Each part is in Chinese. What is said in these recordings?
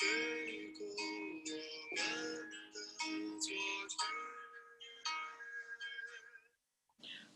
飞过我们的昨天。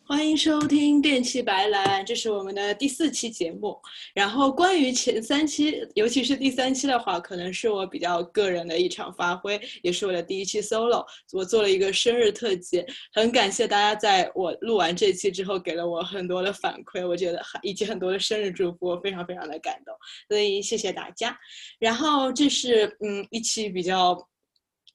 欢迎收听电气白兰，这是我们的第四期节目。然后关于前三期，尤其是第三期的话，可能是我比较个人的一场发挥，也是我的第一期 solo。我做了一个生日特辑，很感谢大家在我录完这期之后给了我很多的反馈，我觉得以及很多的生日祝福，我非常非常的感动，所以谢谢大家。然后这是嗯一期比较。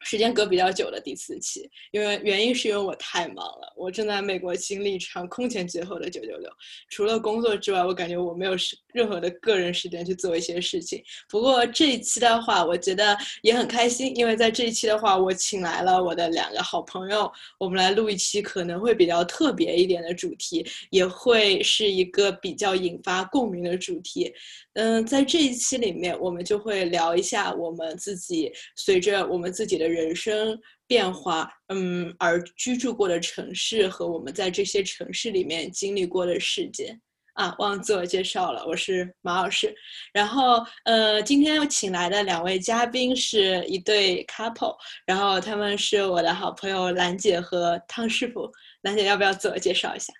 时间隔比较久的第四期，因为原因是因为我太忙了，我正在美国经历一场空前绝后的九九六。除了工作之外，我感觉我没有时任何的个人时间去做一些事情。不过这一期的话，我觉得也很开心，因为在这一期的话，我请来了我的两个好朋友，我们来录一期可能会比较特别一点的主题，也会是一个比较引发共鸣的主题。嗯，在这一期里面，我们就会聊一下我们自己随着我们自己的人生变化，嗯，而居住过的城市和我们在这些城市里面经历过的事件。啊，忘自我介绍了，我是马老师。然后，呃，今天请来的两位嘉宾是一对 couple，然后他们是我的好朋友兰姐和汤师傅。兰姐，要不要自我介绍一下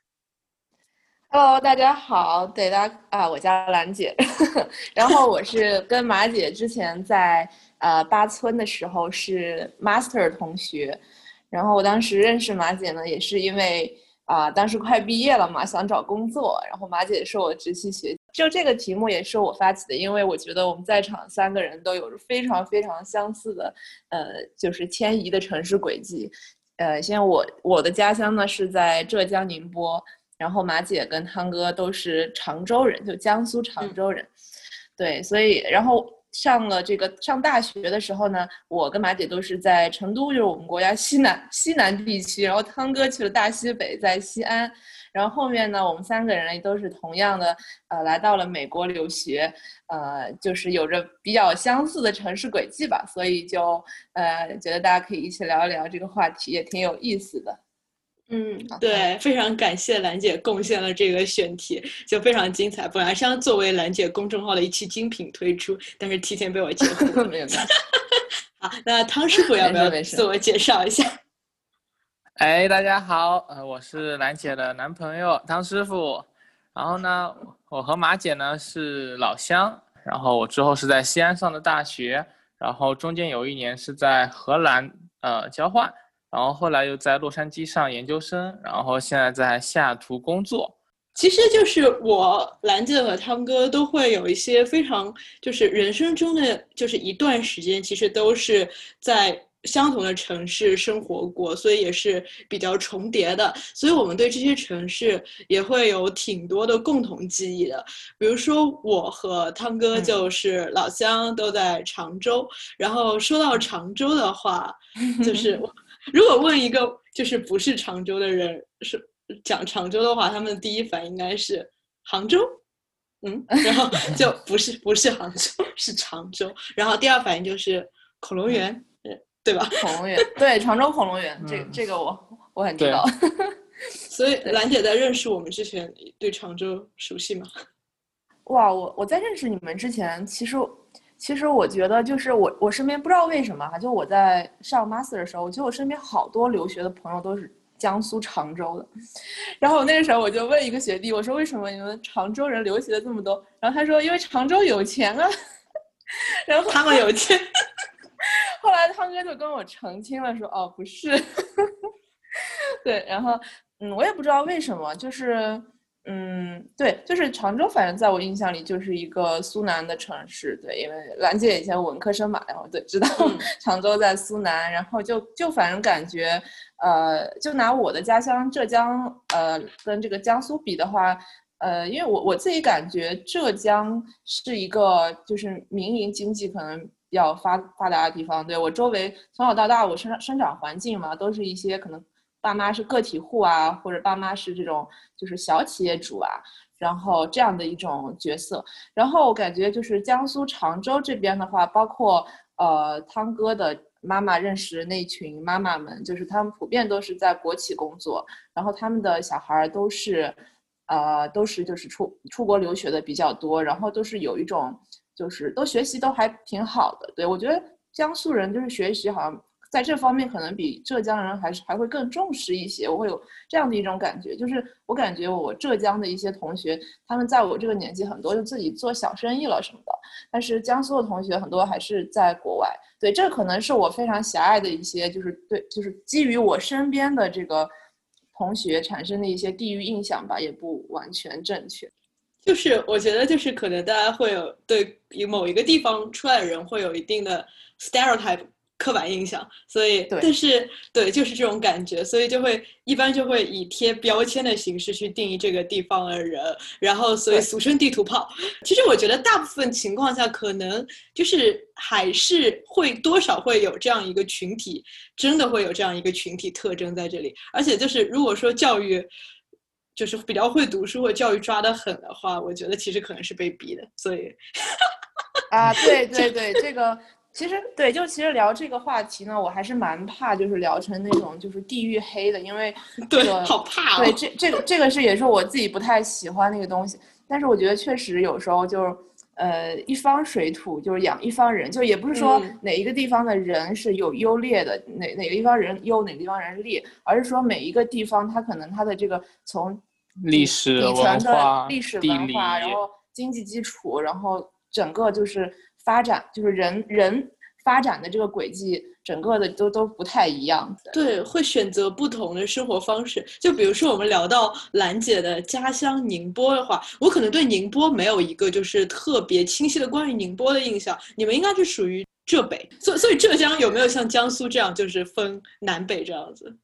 ？Hello，大家好，对大家啊，我叫兰姐，然后我是跟马姐之前在呃八村的时候是 master 同学，然后我当时认识马姐呢，也是因为啊、当时快毕业了嘛，想找工作，然后马姐是我直系学，就这个题目也是我发起的，因为我觉得我们在场三个人都有着非常非常相似的呃，就是迁移的城市轨迹，呃，现在我我的家乡呢是在浙江宁波。然后马姐跟汤哥都是常州人，就江苏常州人，对，所以然后上了这个上大学的时候呢，我跟马姐都是在成都，就是我们国家西南西南地区，然后汤哥去了大西北，在西安，然后后面呢，我们三个人也都是同样的，呃，来到了美国留学，呃，就是有着比较相似的城市轨迹吧，所以就呃觉得大家可以一起聊一聊这个话题，也挺有意思的。嗯，对，非常感谢兰姐贡献了这个选题，就非常精彩。本来是要作为兰姐公众号的一期精品推出，但是提前被我截胡了。好，那汤师傅要不要自我介绍一下？哎，大家好，呃，我是兰姐的男朋友汤师傅。然后呢，我和马姐呢是老乡，然后我之后是在西安上的大学，然后中间有一年是在荷兰呃交换，然后后来又在洛杉矶上研究生，然后现在在西雅图工作。其实就是我兰姐和汤哥都会有一些非常，就是人生中的就是一段时间，其实都是在相同的城市生活过，所以也是比较重叠的。所以我们对这些城市也会有挺多的共同记忆的。比如说我和汤哥嗯就是老乡，都在常州。然后说到常州的话，就是 我如果问一个就是不是常州的人是讲常州的话，他们的第一反应应该是杭州，嗯，然后 就不是不是杭州，是常州，然后第二反应就是恐龙园，嗯，对吧？恐龙园，对，常州恐龙园，这嗯这个我我很知对道。所以 兰姐在认识我们之前，对常州熟悉吗？哇，我我在认识你们之前，其实其实我觉得就是我我身边不知道为什么哈，就我在上 master 的时候，我觉得我身边好多留学的朋友都是江苏常州的。然后我那个时候我就问一个学弟，我说为什么你们常州人留学的这么多？然后他说因为常州有钱啊。然后他们有钱，后来汤哥 就跟我澄清了说，哦，不是。对，然后嗯，我也不知道为什么，就是嗯，对，就是常州，反正在我印象里就是一个苏南的城市，对，因为兰姐以前文科生嘛，然后对，知道嗯常州在苏南，然后就就反正感觉，呃，就拿我的家乡浙江，呃，跟这个江苏比的话。呃，因为我我自己感觉浙江是一个就是民营经济可能比较发发达的地方。对我周围从小到大，我生生长环境嘛，都是一些可能爸妈是个体户啊，或者爸妈是这种就是小企业主啊，然后这样的一种角色。然后我感觉就是江苏常州这边的话，包括呃汤哥的妈妈认识那群妈妈们，就是他们普遍都是在国企工作，然后他们的小孩都是。呃，都是就是出出国留学的比较多，然后都是有一种就是都学习都还挺好的。对我觉得江苏人就是学习好像在这方面可能比浙江人还是还会更重视一些。我会有这样的一种感觉，就是我感觉我浙江的一些同学，他们在我这个年纪很多就自己做小生意了什么的，但是江苏的同学很多还是在国外。对，这可能是我非常狭隘的一些，就是对，就是基于我身边的这个。同学产生的一些地域印象吧，也不完全正确。就是我觉得，就是可能大家会有对某一个地方出来的人会有一定的 stereotype。刻板印象，所以，但是，对，就是这种感觉，所以就会一般就会以贴标签的形式去定义这个地方的人，然后，所以俗称地图炮。其实我觉得大部分情况下，可能就是还是会多少会有这样一个群体，真的会有这样一个群体特征在这里。而且就是如果说教育就是比较会读书或教育抓得狠的话，我觉得其实可能是被逼的。所以，啊，对 对对，这个。其实对，就其实聊这个话题呢，我还是蛮怕，就是聊成那种就是地域黑的，因为 对，好怕。对，这这个这个是也是我自己不太喜欢那个东西。但是我觉得确实有时候就是，呃，一方水土就是养一方人，就也不是说哪一个地方的人是有优劣的，哪哪个地方人优，哪个地方人劣，而是说每一个地方它可能它的这个从历史底层的历史文化，然后经济基础，然后整个就是。发展就是人人发展的这个轨迹，整个的都都不太一样。对，会选择不同的生活方式。就比如说，我们聊到兰姐的家乡宁波的话，我可能对宁波没有一个就是特别清晰的关于宁波的印象。你们应该是属于浙北，所所以浙江有没有像江苏这样，就是分南北这样子？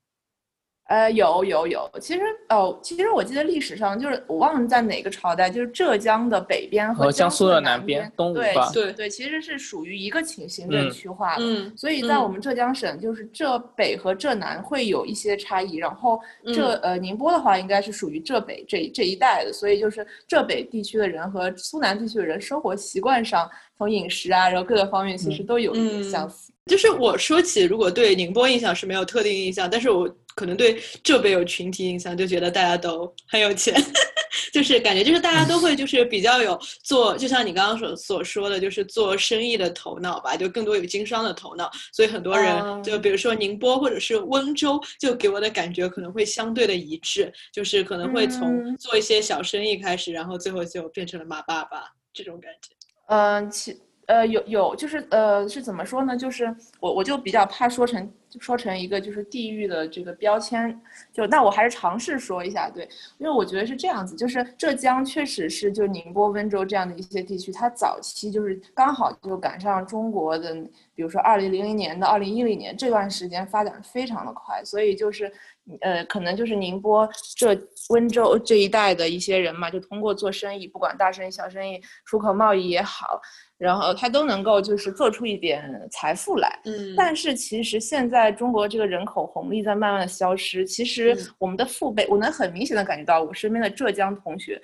呃，有有有，其实哦，其实我记得历史上就是我忘了在哪个朝代，就是浙江的北边和江苏的南边，东吴吧？对对，其实是属于一个行行政区划的。嗯，所以在我们浙江省，就是浙北和浙南会有一些差异。然后浙呃宁波的话，应该是属于浙北这这一带的，所以就是浙北地区的人和苏南地区的人生活习惯上，从饮食啊，然后各个方面其实都有一点相似。就是我说起，如果对宁波印象是没有特定印象，但是我。可能对这边有群体印象，就觉得大家都很有钱，就是感觉就是大家都会就是比较有做，就像你刚刚所所说的，就是做生意的头脑吧，就更多有经商的头脑，所以很多人就比如说宁波或者是温州，就给我的感觉可能会相对的一致，就是可能会从做一些小生意开始，然后最后就变成了马爸爸这种感觉。嗯，其呃有有就是呃是怎么说呢？就是我我就比较怕说成。说成一个就是地域的这个标签，就那我还是尝试说一下，对，因为我觉得是这样子，就是浙江确实是就宁波、温州这样的一些地区，它早期就是刚好就赶上中国的，比如说二零零零年到二零一零年这段时间发展非常的快，所以就是呃，可能就是宁波、浙温州这一带的一些人嘛，就通过做生意，不管大生意、小生意，出口贸易也好。然后他都能够就是做出一点财富来，嗯，但是其实现在中国这个人口红利在慢慢的消失。其实我们的父辈，我能很明显的感觉到，我身边的浙江同学，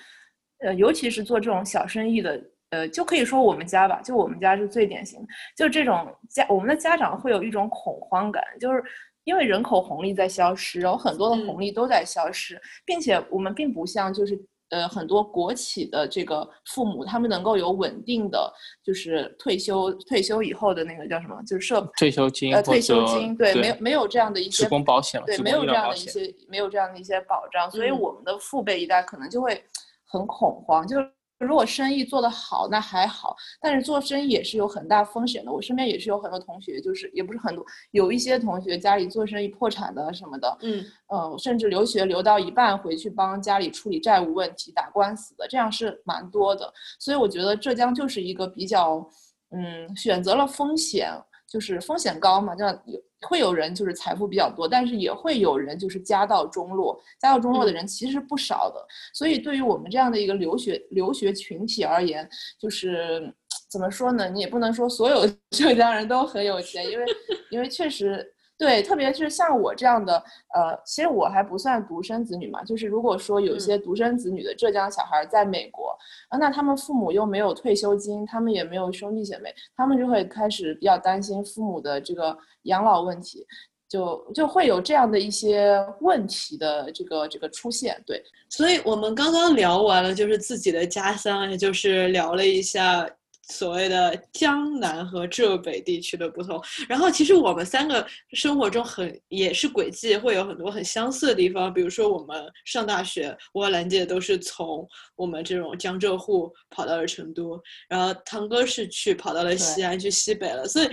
呃，尤其是做这种小生意的，呃，就可以说我们家吧，就我们家是最典型的，就这种家，我们的家长会有一种恐慌感，就是因为人口红利在消失，然后很多的红利都在消失，并且我们并不像就是。呃，很多国企的这个父母，他们能够有稳定的，就是退休退休以后的那个叫什么，就是社退休金呃退休金，对，没有没有这样的一些职工保险，对，没有这样的一些没有这样的一些保障，所以我们的父辈一代可能就会很恐慌，就。如果生意做得好，那还好，但是做生意也是有很大风险的。我身边也是有很多同学，就是也不是很多，有一些同学家里做生意破产的什么的，嗯，呃，甚至留学留到一半回去帮家里处理债务问题、打官司的，这样是蛮多的。所以我觉得浙江就是一个比较，嗯，选择了风险，就是风险高嘛，这样有。会有人就是财富比较多，但是也会有人就是家道中落。家道中落的人其实不少的，所以对于我们这样的一个留学留学群体而言，就是怎么说呢？你也不能说所有浙江人都很有钱，因为因为确实。对，特别是像我这样的，呃，其实我还不算独生子女嘛。就是如果说有一些独生子女的浙江小孩在美国，啊，那他们父母又没有退休金，他们也没有兄弟姐妹，他们就会开始比较担心父母的这个养老问题，就就会有这样的一些问题的这个这个出现。对，所以我们刚刚聊完了，就是自己的家乡，也就是聊了一下。所谓的江南和浙北地区的不同，然后其实我们三个生活中很也是轨迹会有很多很相似的地方，比如说我们上大学，我和兰姐都是从我们这种江浙沪跑到了成都，然后堂哥是去跑到了西安去西北了，所以。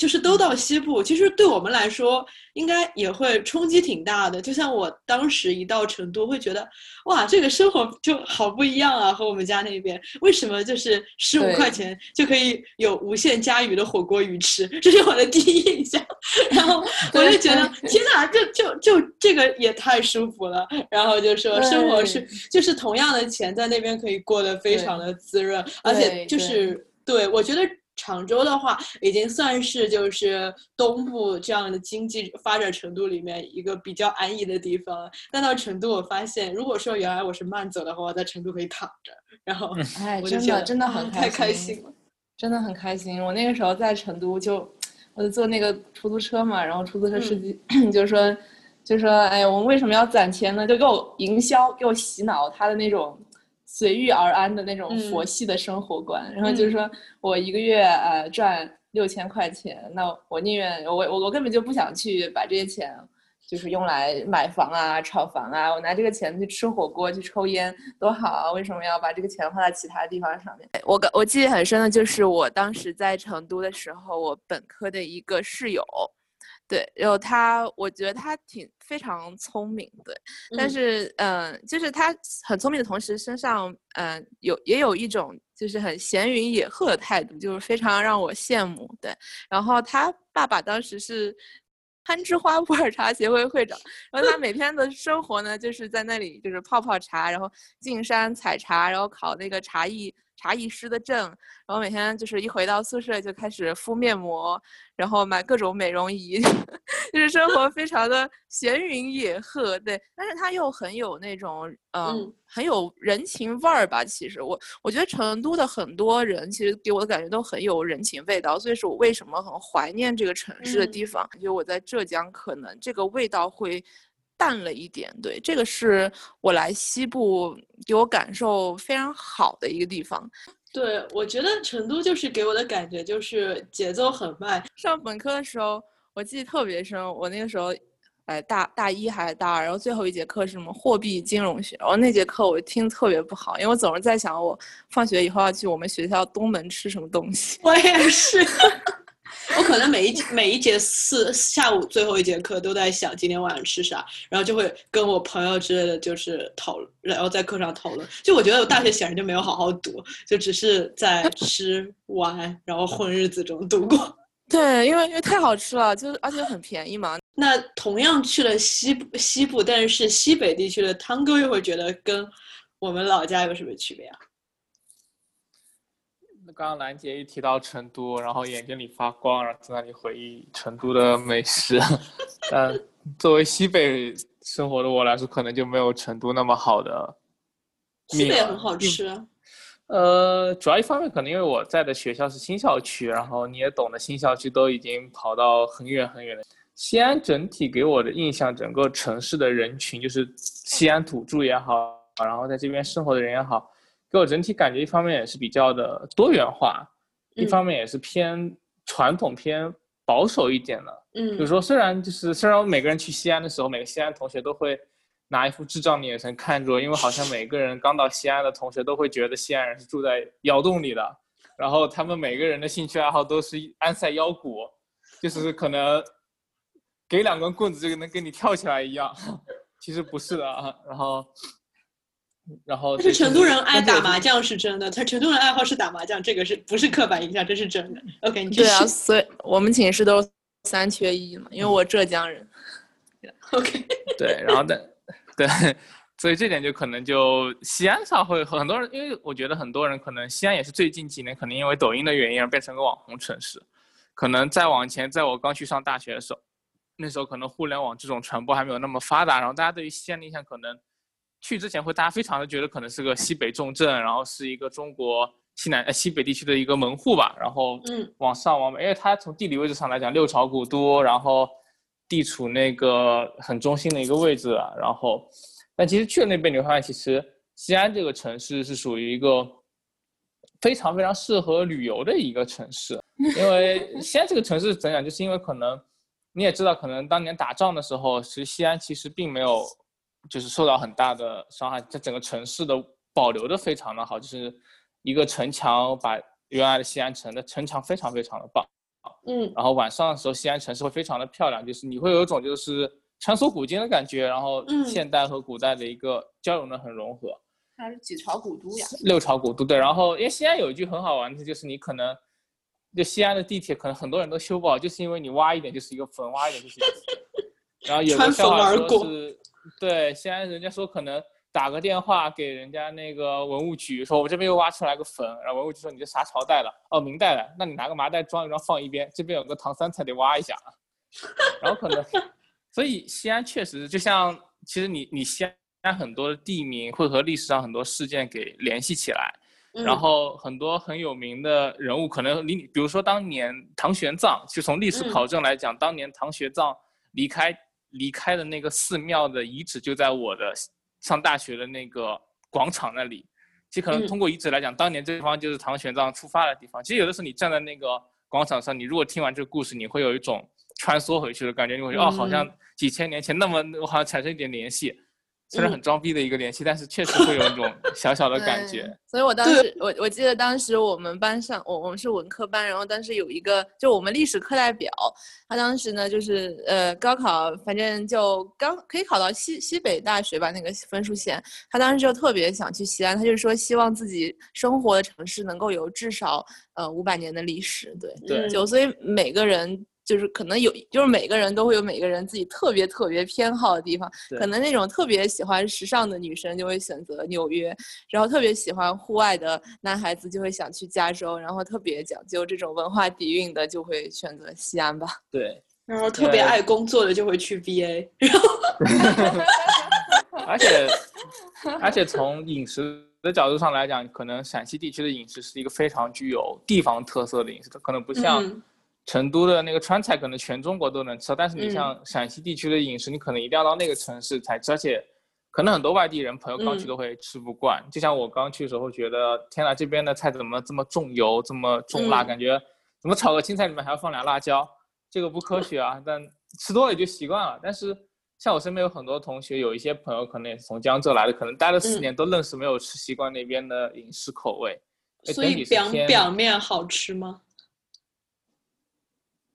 就是都到西部，其实对我们来说应该也会冲击挺大的。就像我当时一到成都，会觉得哇，这个生活就好不一样啊，和我们家那边。为什么就是十五块钱就可以有无限加鱼的火锅鱼吃？这是我的第一印象。然后 我就觉得天哪，就就就这个也太舒服了。然后就说生活是就是同样的钱在那边可以过得非常的滋润，而且就是对我觉得。常州的话，已经算是就是东部这样的经济发展程度里面一个比较安逸的地方。但到成都，我发现，如果说原来我是慢走的话，我在成都可以躺着，然后哎，真的真的很太开心了，真的很开心。我那个时候在成都，就我就坐那个出租车嘛，然后出租车司机 就说就说，哎呀，我们为什么要攒钱呢？就给我营销，给我洗脑他的那种。随遇而安的那种佛系的生活观，然后就是说我一个月呃赚六千块钱，那我宁愿我我我根本就不想去把这些钱就是用来买房啊、炒房啊，我拿这个钱去吃火锅、去抽烟多好啊！为什么要把这个钱花在其他地方上面？我我记忆很深的就是我当时在成都的时候，我本科的一个室友。对，然后他，我觉得他挺非常聪明，对，但是，嗯，就是他很聪明的同时，身上，嗯，有也有一种就是很闲云野鹤的态度，就是非常让我羡慕，对。然后他爸爸当时是攀枝花普洱茶协会会长，然后他每天的生活呢，就是在那里就是泡泡茶，然后进山采茶，然后烤那个茶艺。茶艺师的证，然后每天就是一回到宿舍就开始敷面膜，然后买各种美容仪，就是生活非常的闲云野鹤。对，但是他又很有那种嗯，很有人情味儿吧。其实我我觉得成都的很多人其实给我的感觉都很有人情味道，所以是我为什么很怀念这个城市的地方。感觉我在浙江可能这个味道会。淡了一点，对，这个是我来西部给我感受非常好的一个地方。对，我觉得成都就是给我的感觉就是节奏很慢。上本科的时候，我记得特别深，我那个时候，哎，大大一还是大二，然后最后一节课是什么货币金融学，然后那节课我听特别不好，因为我总是在想我放学以后要去我们学校东门吃什么东西。我也是。我可能每一每一节四下午最后一节课都在想今天晚上吃啥，然后就会跟我朋友之类的就是讨论，然后在课上讨论。就我觉得我大学显然就没有好好读，就只是在吃玩然后混日子中度过。对，因为因为太好吃了，就是而且很便宜嘛。那同样去了西部西部，但是西北地区的汤哥又会觉得跟我们老家有什么区别啊？刚刚兰姐一提到成都，然后眼睛里发光，然后在那里回忆成都的美食。但作为西北生活的我来说，可能就没有成都那么好的。西北很好吃。呃，主要一方面可能因为我在的学校是新校区，然后你也懂得，新校区都已经跑到很远很远的。西安整体给我的印象，整个城市的人群，就是西安土著也好，然后在这边生活的人也好。给我整体感觉，一方面也是比较的多元化，一方面也是偏传统、偏保守一点的。嗯，就是说，虽然就是虽然我们每个人去西安的时候，每个西安同学都会拿一副智障的眼神看着，因为好像每个人刚到西安的同学都会觉得西安人是住在窑洞里的，然后他们每个人的兴趣爱好都是安塞腰鼓，就是可能给两根棍子就能跟你跳起来一样，其实不是的啊，然后。然后，但是成都人爱打麻将是真的，他成都人爱好是打麻将，这个是不是刻板印象？这是真的。OK，你对啊，所以我们寝室都三缺一嘛，因为我浙江人。OK，对，然后但对，所以这点就可能就西安上会很多人，因为我觉得很多人可能西安也是最近几年可能因为抖音的原因而变成个网红城市，可能再往前，在我刚去上大学的时候，那时候可能互联网这种传播还没有那么发达，然后大家对于西安的印象可能去之前会大家非常的觉得可能是个西北重镇，然后是一个中国西南呃西北地区的一个门户吧，然后嗯。往上往北，因为它从地理位置上来讲，六朝古都，然后地处那个很中心的一个位置啊，然后，但其实去了那边你会发现，其实西安这个城市是属于一个非常非常适合旅游的一个城市，因为西安这个城市怎讲，就是因为可能你也知道，可能当年打仗的时候，其实西安其实并没有就是受到很大的伤害，这整个城市的保留的非常的好，就是一个城墙把原来的西安城的城墙非常非常的棒。嗯然后晚上的时候，西安城市会非常的漂亮，就是你会有一种就是穿梭古今的感觉，然后嗯现代和古代的一个交融的很融合。它是几朝古都呀？六朝古都对，然后因为西安有一句很好玩的，就是你可能就西安的地铁可能很多人都修不好，就是因为你挖一点就是一个坟，挖一点就是一个坟。然后有穿个笑话说是，对西安人家说可能打个电话给人家那个文物局，说我这边又挖出来个坟，然后文物局说你这啥朝代了？哦，明代的，那你拿个麻袋装一装放一边，这边有个唐三彩得挖一下。然后可能，所以西安确实就像其实你你西安很多的地名会和历史上很多事件给联系起来。嗯然后很多很有名的人物，可能离你，比如说当年唐玄奘，就从历史嗯考证来讲，当年唐玄奘离开离开的那个寺庙的遗址就在我的上大学的那个广场那里。其实可能嗯通过遗址来讲，当年这地方就是唐玄奘出发的地方。其实有的时候你站在那个广场上，你如果听完这个故事，你会有一种穿梭回去的感觉，你会觉得、哦，好像嗯几千年前那么，我好像产生一点联系。虽然嗯很装逼的一个联系，但是确实会有一种 小小的感觉。所以我当时，我我记得当时我们班上，我我们是文科班，然后当时有一个，就我们历史课代表，他当时呢就是呃高考，反正就刚可以考到西西北大学吧那个分数线，他当时就特别想去西安，他就说希望自己生活的城市能够有至少呃五百年的历史，对，对就所以每个人。就是可能有，就是每个人都会有每个人自己特别特别偏好的地方。可能那种特别喜欢时尚的女生就会选择纽约，然后特别喜欢户外的男孩子就会想去加州，然后特别讲究这种文化底蕴的就会选择西安吧。对，然后特别呃爱工作的就会去 BA，而且而且从饮食的角度上来讲，可能陕西地区的饮食是一个非常具有地方特色的饮食，它可能不像嗯成都的那个川菜，可能全中国都能吃到，但是你嗯像陕西地区的饮食，你可能一定要到那个城市才吃，而且可能很多外地人朋友刚去嗯都会吃不惯。就像我刚去的时候，觉得天呐，这边的菜怎么这么重油，这么重辣，嗯感觉怎么炒个青菜里面还要放俩辣椒，这个不科学啊。但吃多了也就习惯了。但是像我身边有很多同学，有一些朋友可能也是从江浙来的，可能待了四嗯年都愣是没有吃习惯那边的饮食口味。哎所以表表面好吃吗？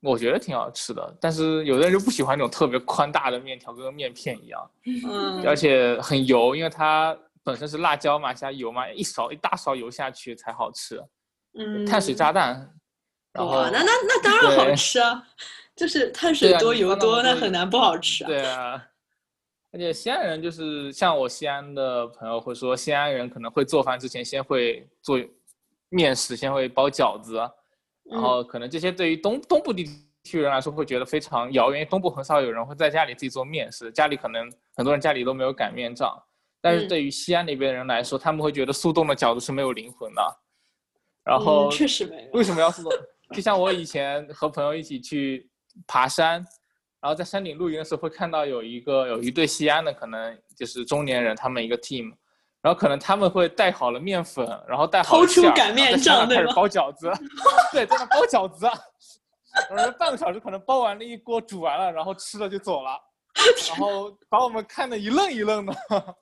我觉得挺好吃的，但是有的人就不喜欢那种特别宽大的面条，跟面片一样，嗯，而且很油，因为它本身是辣椒嘛，加油嘛，一勺一大勺油下去才好吃，嗯碳水炸弹。然后哇，那那那当然好吃啊，就是碳水多啊油多，那么多那很难不好吃啊。对啊，而且西安人就是像我西安的朋友会说，西安人可能会做饭之前先会做面食，先会包饺子，然嗯后可能这些对于东东部地区人来说会觉得非常遥远，因为东部很少有人会在家里自己做面食，家里可能很多人家里都没有擀面杖。但是嗯对于西安那边的人来说，他们会觉得速冻的饺子是没有灵魂的。然嗯后确实没有为什么要速冻？就像我以前和朋友一起去爬山，然后在山顶露营的时候，会看到有一个有一对西安的，可能就是中年人，他们一个 team，然后可能他们会带好了面粉，然后带好了馅擀面然后在山上开始包饺子，对，在那包饺子，然后半个小时可能包完了一锅，煮完了，然后吃了就走了，然后把我们看得一愣一愣的。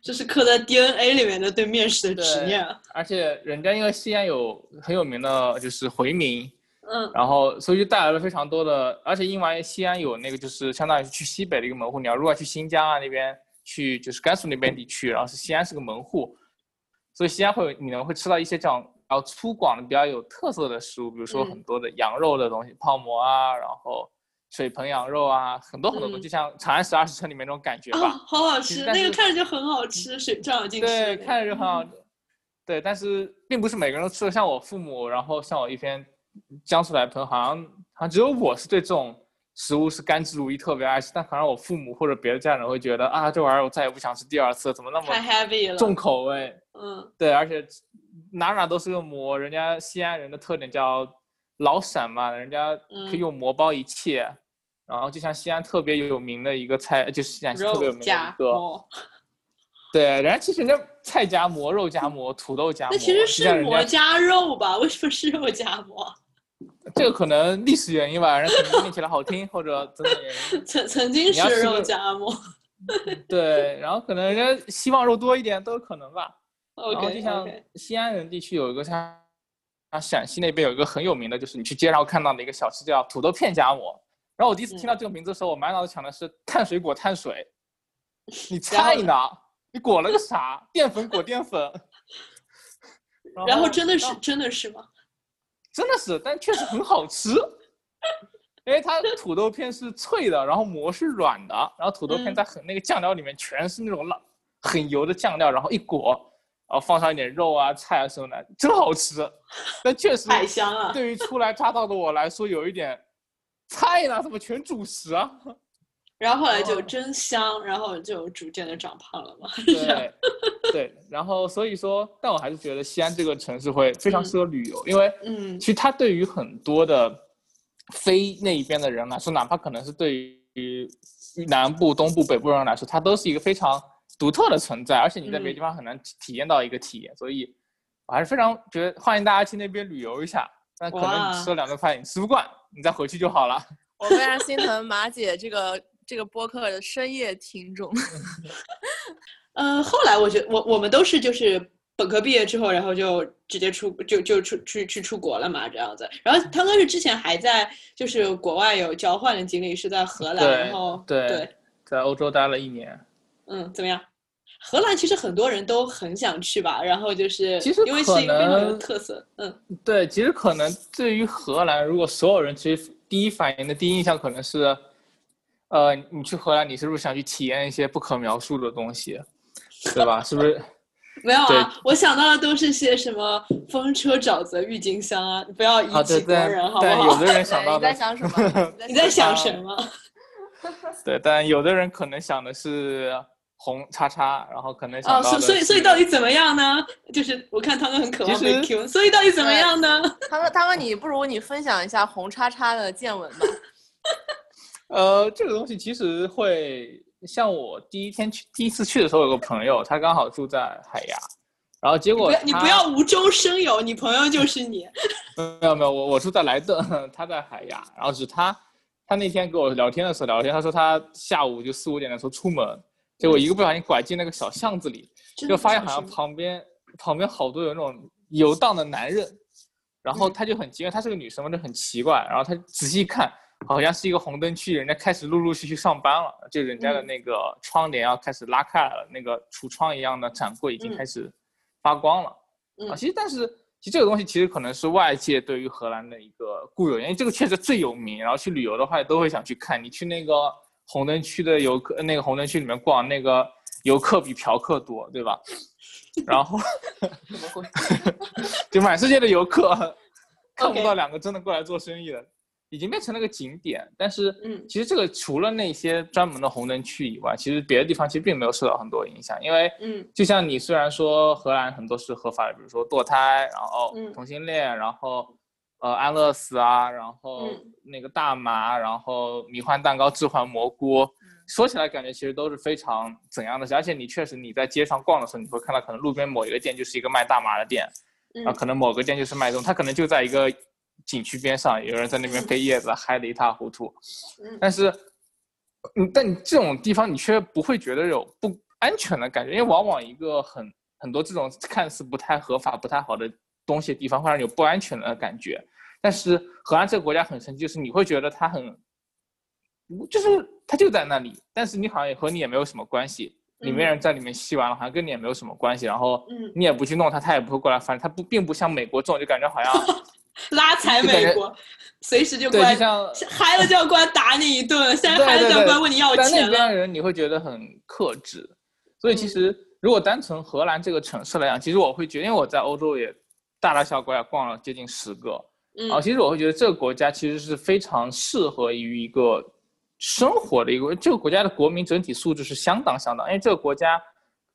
这是刻在 DNA 里面的对面食的执念啊。而且人家因为西安有很有名的就是回民，嗯然后所以就带来了非常多的，而且因为西安有那个就是相当于去西北的一个门户，你要如果去新疆啊那边去就是甘肃那边地区，然后是西安是个门户，所以西安会有你能会吃到一些这样比较粗犷的比较有特色的食物，比如说嗯很多的羊肉的东西，泡馍啊，然后水盆羊肉啊，很多很多，嗯就像《长安十二时辰》里面那种感觉啊，吧。好好吃，那个看着就很好吃，水照进去。对，看着就很好吃。对，但是并不是每个人都吃的，像我父母，然后像我一边江苏来的朋友，好像好像只有我是对这种食物是甘之如饴，特别爱吃。但可能我父母或者别的家人会觉得啊，这玩意儿我再也不想吃第二次，怎么那太么 heavy 了。重口味？嗯对，而且哪哪都是个馍，人家西安人的特点叫老陕嘛，人家可以嗯用馍包一切。然后就像西安特别有名的一个菜，就是西安特别有名的一个，馍，对，人家其实人家菜夹馍、肉夹馍、土豆夹馍，那其实是馍加肉吧？为什么是肉夹馍？这个可能历史原因吧，人家可能念起来好听，或者等等原因。曾曾经是肉夹 馍。对，然后可能人家希望肉多一点都有可能吧。然后就像西安人地区有一个像，像陕西那边有一个很有名的，就是你去街上看到的一个小吃叫土豆片夹馍。然后我第一次听到这个名字的时候，我满脑子想的是碳水裹碳水，你 然后菜呢？你裹了个啥？淀粉裹淀粉。然后真的是真的是吗？真的是，但确实很好吃，因为它土豆片是脆的，然后馍是软的，然后土豆片嗯在很那个酱料里面全是那种辣很油的酱料，然后一裹，然后放上一点肉啊菜啊什么的，真好吃。但确实，太香了。对于初来乍到的我来说，有一点菜呢，怎么全主食啊？然后后来就哦真香，然后就逐渐的长胖了嘛。对对，然后所以说，但我还是觉得西安这个城市会非常适合旅游，因为嗯其实它对于很多的非那一边的人来说，哪怕可能是对于南部、东部、北部人来说，它都是一个非常独特的存在，而且你在别的地方很难体体验到一个体验，所以我还是非常觉得欢迎大家去那边旅游一下。但可能你吃了两顿饭，你吃不惯，你再回去就好了。我非常心疼马姐这个这个播客的深夜听众。呃，后来我觉得我我们都是就是本科毕业之后，然后就直接出就就出去去出国了嘛，这样子。然后汤哥是之前还在就是国外有交换的经历，是在荷兰，然后对对，在欧洲待了一年，嗯，怎么样？荷兰其实很多人都很想去吧，然后就是其实因为是可一个非常有特色，嗯对，其实可能对于荷兰，如果所有人其实第一反应的第一印象可能是，呃，你去荷兰，你是不是想去体验一些不可描述的东西，对吧？是不是？没有对啊，我想到的都是些什么风车、沼泽、郁金香啊，你不要以己国对人好不但有好？的人想到的你在，想什么？你在想啊什么？对，但有的人可能想的是红叉叉，然后可能想哦，到的所所以所以到底怎么样呢？就是我看他们很渴望被 Q，所以到底怎么样呢？他们他们，你不如你分享一下红叉叉的见闻吧。呃，这个东西其实会像我第一天去第一次去的时候，有个朋友，他刚好住在海牙，然后结果不你不要无中生有，你朋友就是你。没有没有，我我住在莱顿，他在海牙，然后是他他那天跟我聊天的时候聊天，他说他下午就四五点的时候出门，结果一个不小心拐进那个小巷子里，就发现好像旁边旁边好多有那种游荡的男人，然后嗯他就很奇怪，她是个女生嘛，就很奇怪，然后他仔细一看，好像是一个红灯区，人家开始陆陆续续上班了，就人家的嗯那个窗帘要开始拉开来了，那个橱窗一样的展柜已经嗯开始发光了。嗯啊，其实但是其实这个东西其实可能是外界对于荷兰的一个固有，因为这个确实最有名，然后去旅游的话都会想去看。你去那个红灯区的游客，那个红灯区里面逛，那个游客比嫖客多，对吧？然后怎么会？就满世界的游客 看不到两个真的过来做生意的，已经变成了个景点。但是，嗯。其实这个除了那些专门的红灯区以外，其实别的地方其实并没有受到很多影响，因为嗯。就像你虽然说荷兰很多是合法的，比如说堕胎，然后嗯。同性恋，然后呃安乐死啊，然后嗯。那个大麻，然后迷幻蛋糕、置换蘑菇，说起来感觉其实都是非常怎样的事，而且你确实你在街上逛的时候，你会看到可能路边某一个店就是一个卖大麻的店，然后嗯可能某个店就是卖这种，它可能就在一个景区边上，有人在那边飞叶子，嗨得一塌糊涂。嗯但是，嗯，但你这种地方你却不会觉得有不安全的感觉，因为往往一个很很多这种看似不太合法、不太好的东西的地方，会让你有不安全的感觉。但是荷兰这个国家很神奇，就是你会觉得它很，就是它就在那里，但是你好像也和你也没有什么关系，里面嗯人在里面吸完了，好像跟你也没有什么关系，然后嗯你也不去弄它，它也不会过来翻，它不并不像美国这种就感觉好像 拉踩美国，随时就对，关就像嗨了教官打你一顿，现在对嗨了对对教官问你要但那钱了。边人你会觉得很克制，所以其嗯实如果单纯荷兰这个城市来讲，其实我会觉得，因为我在欧洲也大大小小国家逛了接近十个，嗯啊，其实我会觉得这个国家其实是非常适合于一个生活的一个，这个国家的国民整体素质是相当相当，因为这个国家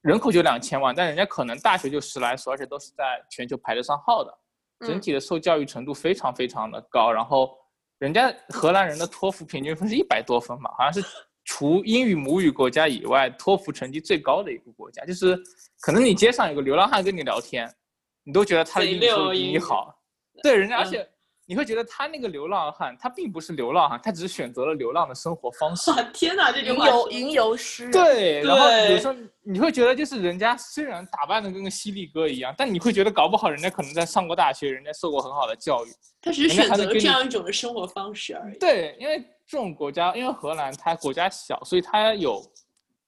人口就两千万，但人家可能大学就十来所，而且都是在全球排得上号的，整嗯。体的受教育程度非常非常的高，然后人家荷兰人的托福平均分是一百多分嘛，好像是除英语母语国家以外托福成绩最高的一个国家，就是可能你街上有个流浪汉跟你聊天，你都觉得他的英语比你好，对人家，而嗯。且你会觉得他那个流浪汉，他并不是流浪汉，他只是选择了流浪的生活方式。哇，天哪，这句吟话说游吟游诗人，对，然后有对时候你会觉得，就是人家虽然打扮的跟个犀利哥一样，但你会觉得搞不好人家可能在上过大学，人家受过很好的教育。他只是选择了这样一种的生活方式而已。对，因为这种国家，因为荷兰它国家小，所以它有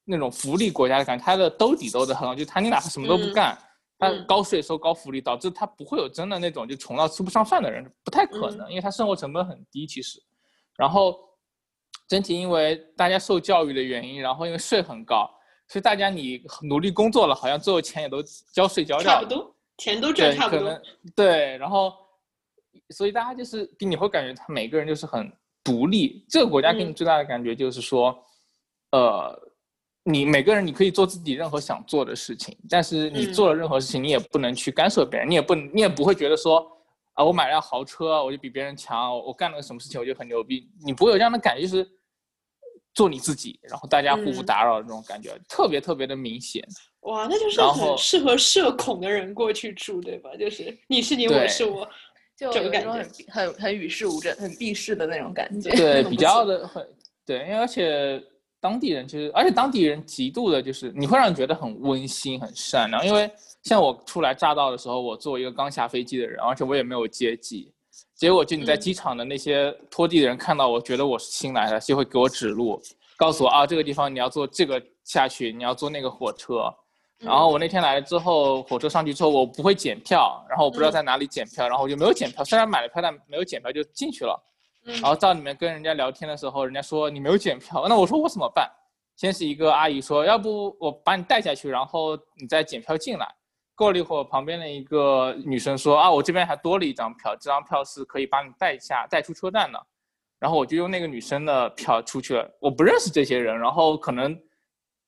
那种福利国家的感觉，它的兜底兜的很好，就是它你哪怕什么都不嗯干，它嗯高税收高福利，导致它不会有真的那种就穷到吃不上饭的人，不太可嗯能，因为它生活成本很低其实。然后整体因为大家受教育的原因，然后因为税很高，所以大家你努力工作了，好像最后钱也都交税交掉了。差不多，钱都赚对，差不多可能。对，然后所以大家就是你会感觉他每个人就是很独立。这个国家给你嗯最大的感觉就是说，呃，你每个人你可以做自己任何想做的事情，但是你嗯做了任何事情，你也不能去干涉别人，你也不你也不会觉得说。啊，我买辆豪车，我就比别人强，我干了个什么事情我就很牛逼，你不会有这样的感觉，就是做你自己，然后大家互不嗯打扰的这种感觉，特别特别的明显。哇，那就是很适合社恐的人过去住，对吧？就是你是你，我是我。就感有一种很很很与世无争、很避世的那种感觉。对，比较的很对，因为而且当地人其实，而且当地人极度的就是你会让人觉得很温馨、很善良。因为像我初来乍到的时候，我作为一个刚下飞机的人，而且我也没有接机，结果就你在嗯机场的那些拖地的人看到我，觉得我是新来的，就会给我指路，告诉我啊这个地方你要坐这个下去，你要坐那个火车。然后我那天来了之后，火车上去之后我不会检票，然后我不知道嗯在哪里检票，然后我就没有检票，虽然买了票但没有检票就进去了。嗯然后到里面跟人家聊天的时候，人家说你没有检票，那我说我怎么办？先是一个阿姨说，要不我把你带下去，然后你再检票进来。过了一会儿，旁边的一个女生说啊，我这边还多了一张票，这张票是可以把你带下带出车站的。然后我就用那个女生的票出去了，我不认识这些人，然后可能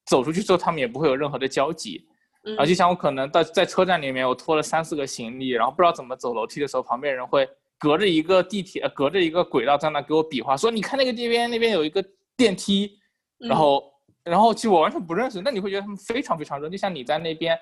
走出去之后，他们也不会有任何的交集。嗯然后就像我可能到在车站里面，我拖了三四个行李，然后不知道怎么走楼梯的时候，旁边人会隔着一个地铁，呃隔着一个轨道在那给我比划，说你看那个这边那边有一个电梯，嗯然后然后其实我完全不认识，那你会觉得他们非常非常热，就像你在那边，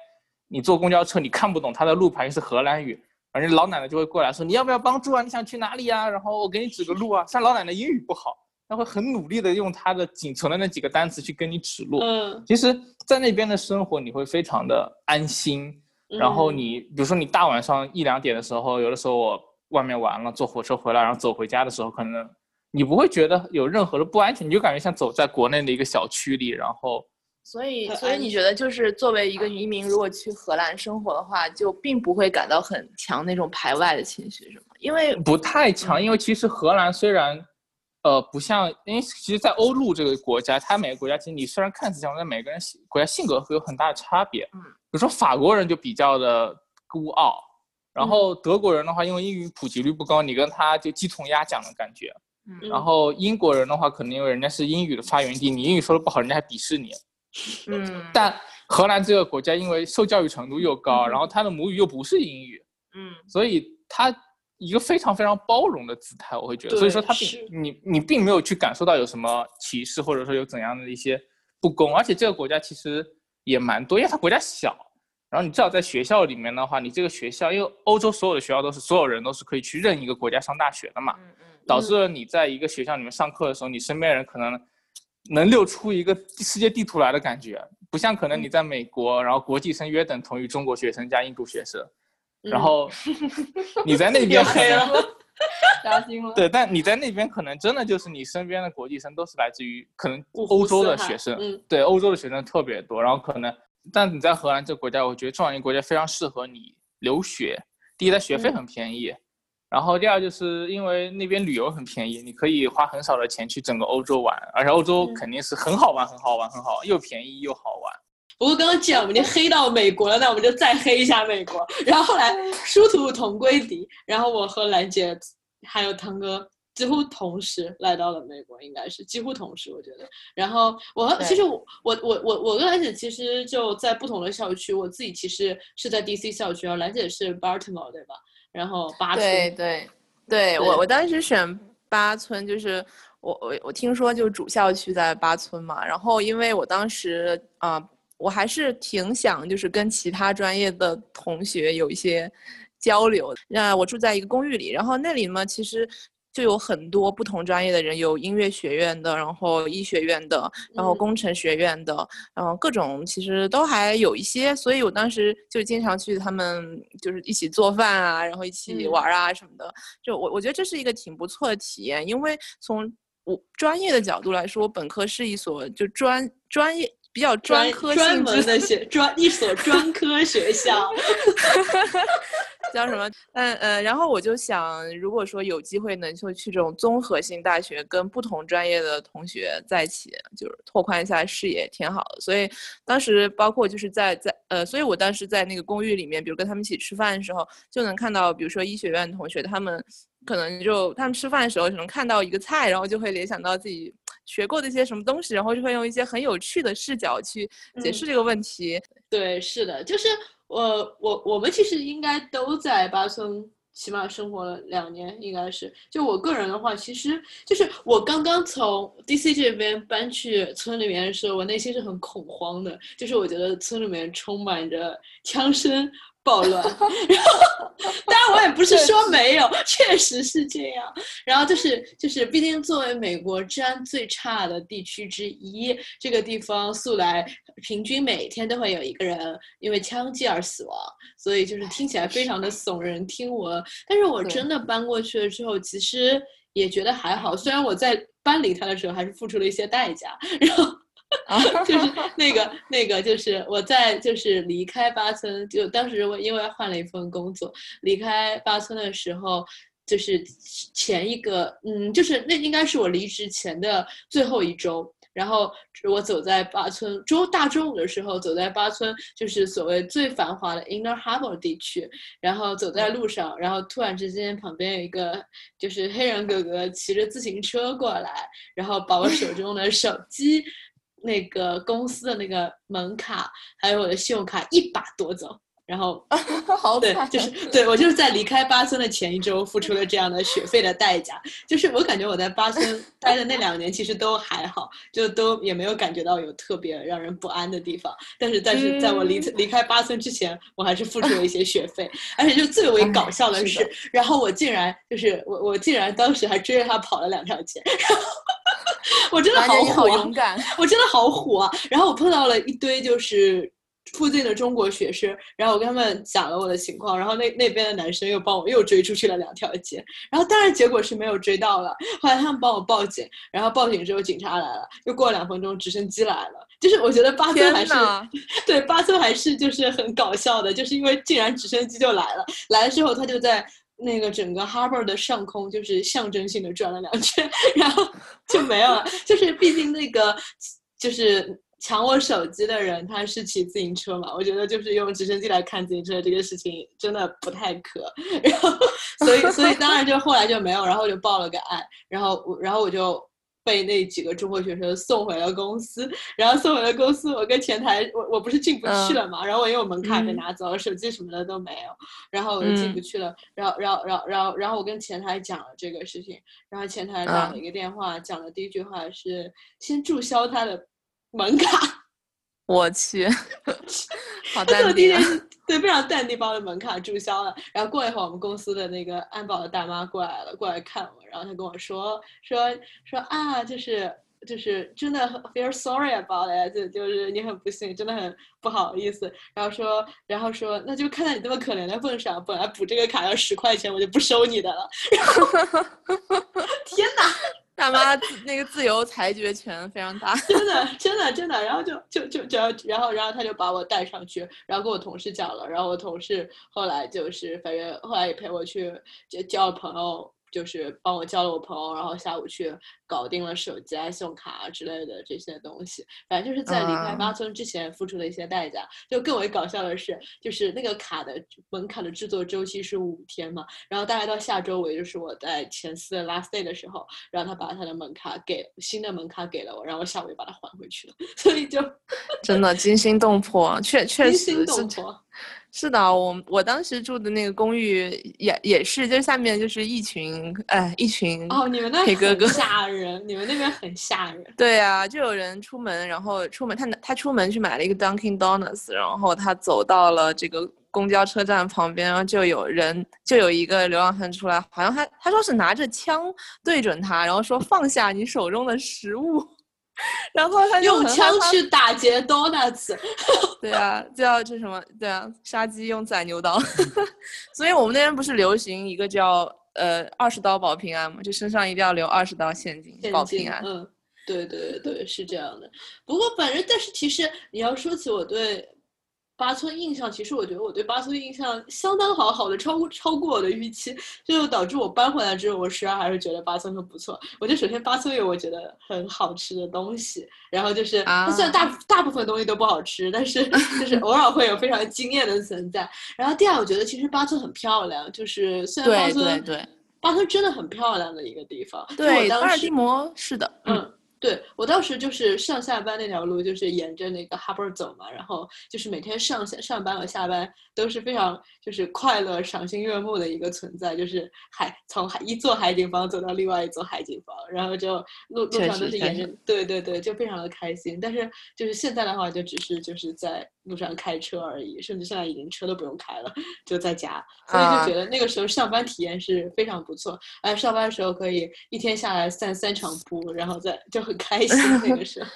你坐公交车你看不懂它的路牌是荷兰语，反正老奶奶就会过来说你要不要帮助啊？你想去哪里呀、然后我给你指个路啊。像老奶奶英语不好，她会很努力的用她的仅存的那几个单词去跟你指路。嗯，其实，在那边的生活你会非常的安心。然后嗯你，比如说你大晚上一两点的时候，有的时候我外面玩了，坐火车回来，然后走回家的时候，可能你不会觉得有任何的不安全，你就感觉像走在国内的一个小区里，然后所以，所以你觉得就是作为一个移民，如果去荷兰生活的话，就并不会感到很强那种排外的情绪，是吗？因为不太强，因为其实荷兰虽然，呃，不像，因为其实，在欧陆这个国家，它每个国家其实你虽然看似像，但每个人性国家性格会有很大的差别。嗯，比如说法国人就比较的孤傲，然后德国人的话，因为英语普及率不高，你跟他就鸡同鸭讲的感觉。嗯。然后英国人的话，可能因为人家是英语的发源地，你英语说的不好，人家还鄙视你。嗯，但荷兰这个国家因为受教育程度又高，然后他的母语又不是英语，嗯。所以他一个非常非常包容的姿态，我会觉得，所以说他并你你并没有去感受到有什么歧视，或者说有怎样的一些不公，而且这个国家其实也蛮多，因为它国家小，然后你至少在学校里面的话，你这个学校，因为欧洲所有的学校都是所有人都是可以去任一个国家上大学的嘛，导致了你在一个学校里面上课的时候，你身边人可能能溜出一个世界地图来的感觉，不像可能你在美国，然后国际生约等同于中国学生加印度学生，然后 你在那边可黑了，扎心了。对，但你在那边可能真的就是你身边的国际生都是来自于可能欧洲的学生，嗯。对，欧洲的学生特别多，然后可能，但你在荷兰这个国家，我觉得这样一个国家非常适合你留学。第一，它学费嗯很便宜，然后第二就是因为那边旅游很便宜，你可以花很少的钱去整个欧洲玩，而且欧洲肯定是很好玩、很好玩、很好玩，又便宜又好玩。不过刚刚既然我们已经黑到美国了，那我们就再黑一下美国。然后后来殊途同归敌，然后我和兰姐还有汤哥几乎同时来到了美国，应该是几乎同时，我觉得。然后我和其实我我我我我跟兰姐其实就在不同的校区，我自己其实是在 DC 校区，然后兰姐是 Baltimore 对吧？然后八村对对对，对我我当时选八村，就是我我我听说就主校区在八村嘛，然后因为我当时啊、我还是挺想就是跟其他专业的同学有一些交流。那我住在一个公寓里，然后那里嘛，其实。就有很多不同专业的人，有音乐学院的，然后医学院的，然后嗯工程学院的，然后各种其实都还有一些，所以我当时就经常去他们就是一起做饭啊，然后一起嗯玩啊什么的。就我我觉得这是一个挺不错的体验，因为从我专业的角度来说，我本科是一所就专专业比较专科专性的学专一所专科学校。叫什么？嗯嗯，然后我就想，如果说有机会能就去这种综合性大学，跟不同专业的同学在一起，就是拓宽一下视野，挺好的。所以当时包括就是在在呃，所以我当时在那个公寓里面，比如跟他们一起吃饭的时候，就能看到，比如说医学院的同学，他们可能就他们吃饭的时候，可能看到一个菜，然后就会联想到自己学过的一些什么东西，然后就会用一些很有趣的视角去解嗯释这个问题。对，是的，就是我我我们其实应该都在巴村，起码生活了两年，应该是。就我个人的话，其实就是我刚刚从 DC 这边搬去村里面的时候，我内心是很恐慌的，就是我觉得村里面充满着枪声。暴乱，然后当然我也不是说没有，确实是这样。然后就是就是，毕竟作为美国治安最差的地区之一，这个地方素来平均每天都会有一个人因为枪击而死亡，所以就是听起来非常的耸人听闻。但是我真的搬过去了之后，其实也觉得还好，虽然我在搬离它的时候还是付出了一些代价，然后。啊就是那个那个，就是我在就是离开八村，就当时我因为换了一份工作，离开八村的时候，就是前一个，嗯，就是那应该是我离职前的最后一周。然后我走在八村中大中午的时候，走在八村就是所谓最繁华的 Inner Harbor 地区，然后走在路上，然后突然之间旁边有一个就是黑人哥哥骑着自行车过来，然后把我手中的手机。那个公司的那个门卡，还有我的信用卡一把夺走，然后 好对，就是对我就是在离开巴村的前一周付出了这样的学费的代价。就是我感觉我在巴村 待的那两年其实都还好，就都也没有感觉到有特别让人不安的地方。但是但是在我离离开巴村之前，我还是付出了一些学费，而且就最为搞笑的是，是的然后我竟然就是我我竟然当时还追着他跑了两条街，然后 我真的好好勇敢。我真的好火啊！然后我碰到了一堆就是附近的中国学生，然后我跟他们讲了我的情况，然后那那边的男生又帮我又追出去了两条街，然后当然结果是没有追到了。后来他们帮我报警，然后报警之后警察来了，又过了两分钟直升机来了。就是我觉得巴村还是，对巴村还是就是很搞笑的，就是因为竟然直升机就来了，来了之后他就在。那个整个 harbor 的上空就是象征性的转了两圈，然后就没有了。就是毕竟那个就是抢我手机的人他是骑自行车嘛，我觉得就是用直升机来看自行车这个事情真的不太可。然后所以所以当然就后来就没有，然后就报了个案，然后我然后我就。被那几个中国学生送回了公司，然后送回了公司，我跟前台，我我不是进不去了嘛，然后我因为我门卡被嗯拿走了，手机什么的都没有，然后我就进不嗯去了，然后然后然后然后然后我跟前台讲了这个事情，然后前台打了嗯一个电话，讲的第一句话是先注销他的门卡，我去，好淡定对，非常淡定把我的门卡注销了。然后过一会儿，我们公司的那个安保的大妈过来了，过来看我，然后她跟我说说说啊，就是就是真的很 feel sorry about it，就就是你很不幸，真的很不好意思。然后说然后说那就看在你这么可怜的份上，本来补这个卡要十块钱，我就不收你的了。然后天哪！大妈那个自由裁决权非常大，真的真的真的，然后就就就只要然后然后他就把我带上去，然后跟我同事讲了，然后我同事后来就是反正后来也陪我去就交了朋友。就是帮我交了我朋友，然后下午去搞定了手机啊、信用卡啊之类的这些东西。反正就是在离开八村之前付出了一些代价。就更为搞笑的是，就是那个卡的门卡的制作周期是五天嘛，然后大概到下周尾，就是我在前四的 last day 的时候，然后他把他的门卡给新的门卡给了我，然后我下午又把它还回去了。所以就 真的惊心动魄，确确实惊心动魄。是的，我我当时住的那个公寓也也是，就下面就是一群哎一群哦，你们那黑哥哥吓人，你们那边很吓人。对啊，就有人出门，然后出门他他出门去买了一个 Dunkin Donuts，然后他走到了这个公交车站旁边，然后就有人就有一个流浪汉出来，好像他他说是拿着枪对准他，然后说放下你手中的食物。然后他用枪去打劫 donuts，对啊，叫这什么？对啊，杀鸡用宰牛刀。所以我们那边不是流行一个叫呃二十刀保平安嘛？就身上一定要留二十刀现金保平安。嗯，对对对，是这样的。不过反正，但是其实你要说起我对。八村印象，其实我觉得我对八村印象相当好，好的超过超过我的预期，就导致我搬回来之后，我实际上还是觉得八村很不错。我觉得首先八村有我觉得很好吃的东西，然后就是它虽然大大部分东西都不好吃，但是 就是偶尔会有非常惊艳的存在。然后第二，我觉得其实八村很漂亮，就是虽然八村对对八村真的很漂亮的一个地方。对，阿尔蒂摩是的，嗯。对我当时就是上下班那条路，就是沿着那个 Harbor 走嘛，然后就是每天上下上班和下班都是非常就是快乐、赏心悦目的一个存在，就是海从海一座海景房走到另外一座海景房，然后就路路上都是沿着，对对对，就非常的开心。但是就是现在的话，就只是就是在路上开车而已，甚至现在已经车都不用开了，就在家，所以就觉得那个时候上班体验是非常不错。哎，上班的时候可以一天下来散三场步，然后再就很。开心那个时候，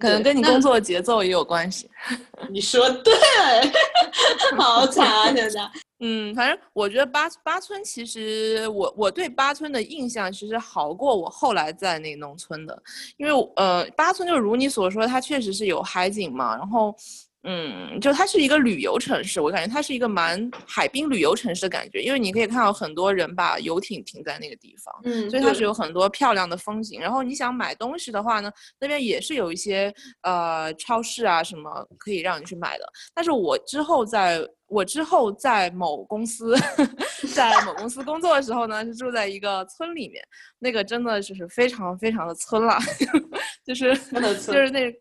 可能跟你工作节奏也有关系。你说对，好惨啊！现在，嗯，反正我觉得八八村其实我我对八村的印象其实好过我后来在那农村的，因为呃八村就如你所说，它确实是有海景嘛，然后。嗯，就它是一个旅游城市，我感觉它是一个蛮海滨旅游城市的感觉，因为你可以看到很多人把游艇停在那个地方，嗯，所以它是有很多漂亮的风景。然后你想买东西的话呢，那边也是有一些呃超市啊什么可以让你去买的。但是我之后在我之后在某公司，在某公司工作的时候呢，是住在一个村里面，那个真的就是非常非常的村了，就是就是那。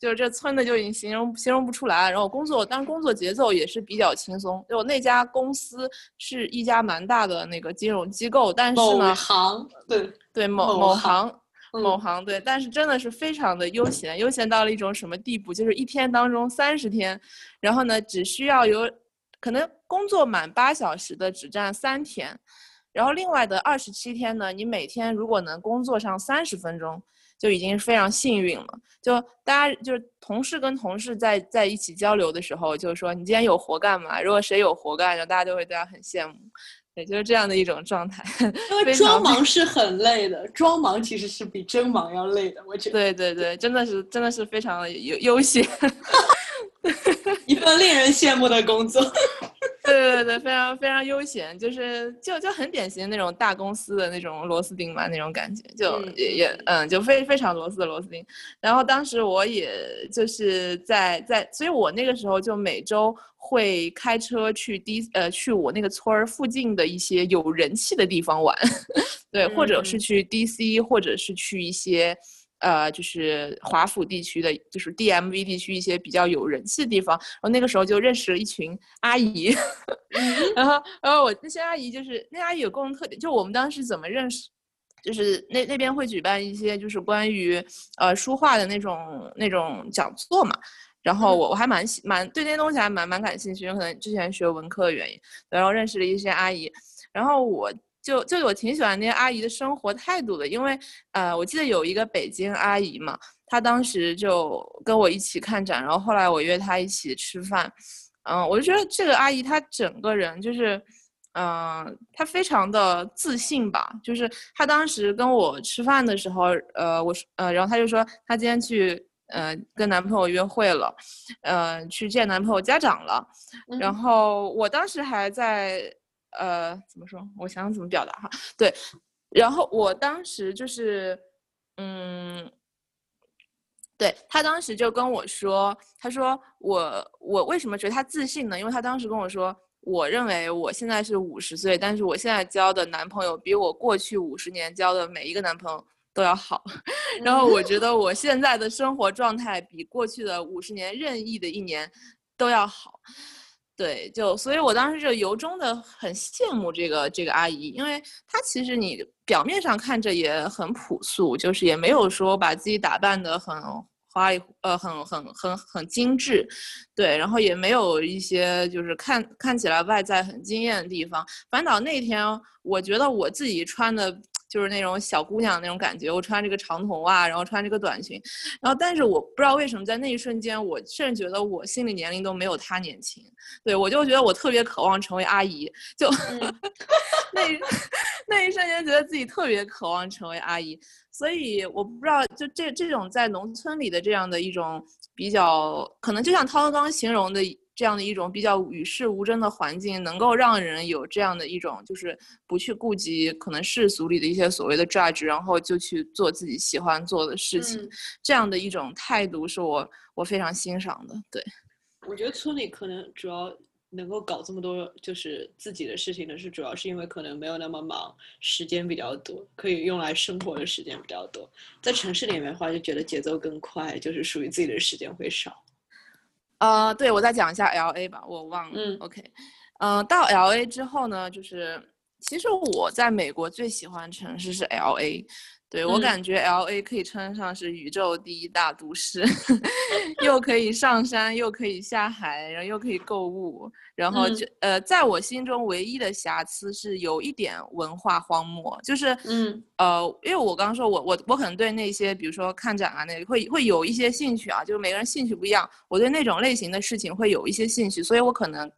就是这村的就已经形容形容不出来，然后工作，当然工作节奏也是比较轻松。就那家公司是一家蛮大的那个金融机构，但是呢，某行对对某某行某行对，但是真的是非常的悠闲，悠闲到了一种什么地步？就是一天当中三十天，然后呢，只需要有可能工作满八小时的只占三天，然后另外的二十七天呢，你每天如果能工作上三十分钟。就已经非常幸运了。就大家就是同事跟同事在在一起交流的时候，就是说你今天有活干嘛？如果谁有活干，然后大家都会对他很羡慕，对就是这样的一种状态。因为装忙是很累的，装忙其实是比真忙要累的。我觉得。对对对，真的是真的是非常的悠悠闲，一份令人羡慕的工作。对对对，非常非常悠闲，就是就就很典型的那种大公司的那种螺丝钉嘛，那种感觉，就也也嗯，就非非常螺丝的螺丝钉。然后当时我也就是在在，所以我那个时候就每周会开车去 D 呃去我那个村儿附近的一些有人气的地方玩，对，或者是去 DC，或者是去一些。呃，就是华府地区的，就是 DMV 地区一些比较有人气的地方，然后那个时候就认识了一群阿姨，然后，然后我那些阿姨就是那阿姨有共同特点，就我们当时怎么认识，就是那那边会举办一些就是关于呃书画的那种那种讲座嘛，然后我我还蛮喜蛮对那些东西还蛮蛮感兴趣，可能之前学文科的原因，然后认识了一些阿姨，然后我。就就我挺喜欢那些阿姨的生活态度的，因为呃，我记得有一个北京阿姨嘛，她当时就跟我一起看展，然后后来我约她一起吃饭，嗯，我就觉得这个阿姨她整个人就是嗯，她非常的自信吧，就是她当时跟我吃饭的时候，呃，我说，呃，然后她就说她今天去，呃，跟男朋友约会了，呃，去见男朋友家长了，然后我当时还在，呃，怎么说？我想想怎么表达哈，对，然后我当时就是，嗯，对他当时就跟我说，他说我我为什么觉得他自信呢？因为他当时跟我说。我认为我现在是五十岁，但是我现在交的男朋友比我过去五十年交的每一个男朋友都要好。然后我觉得我现在的生活状态比过去的五十年任意的一年都要好。对，就所以我当时就由衷的很羡慕这个这个阿姨，因为她其实你表面上看着也很朴素，就是也没有说把自己打扮的很。花里呃很很很很精致，对，然后也没有一些就是看看起来外在很惊艳的地方。反倒那天我觉得我自己穿的就是那种小姑娘那种感觉，我穿这个长筒袜，然后穿这个短裙，然后但是我不知道为什么在那一瞬间，我甚至觉得我心理年龄都没有她年轻。对我就觉得我特别渴望成为阿姨，就 那 那一瞬间觉得自己特别渴望成为阿姨。所以我不知道，就这这种在农村里的这样的一种比较，可能就像涛刚形容的这样的一种比较与世无争的环境，能够让人有这样的一种，就是不去顾及可能世俗里的一些所谓的 judge，然后就去做自己喜欢做的事情，这样的一种态度是我我非常欣赏的。对，我觉得村里可能主要。能够搞这么多就是自己的事情的是，主要是因为可能没有那么忙，时间比较多，可以用来生活的时间比较多。在城市里面的话，就觉得节奏更快，就是属于自己的时间会少。呃，对，我再讲一下 L A 吧，我忘了。嗯，OK，嗯，到 L A 之后呢，就是其实我在美国最喜欢城市是 L A。对我感觉，L A 可以称上是宇宙第一大都市，又 可以上山，又可以下海，然后又可以购物，然后就呃，在我心中唯一的瑕疵是有一点文化荒漠，就是嗯。呃，因为我刚刚说我我我可能对那些比如说看展啊，那会会有一些兴趣啊，就是每个人兴趣不一样，我对那种类型的事情会有一些兴趣，所以我可能。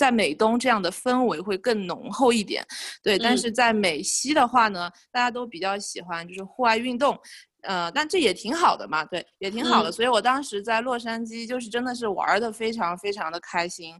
在美东这样的氛围会更浓厚一点，对。但是在美西的话呢，大家都比较喜欢就是户外运动，呃，但这也挺好的嘛，对，也挺好的。所以我当时在洛杉矶就是真的是玩的非常非常的开心，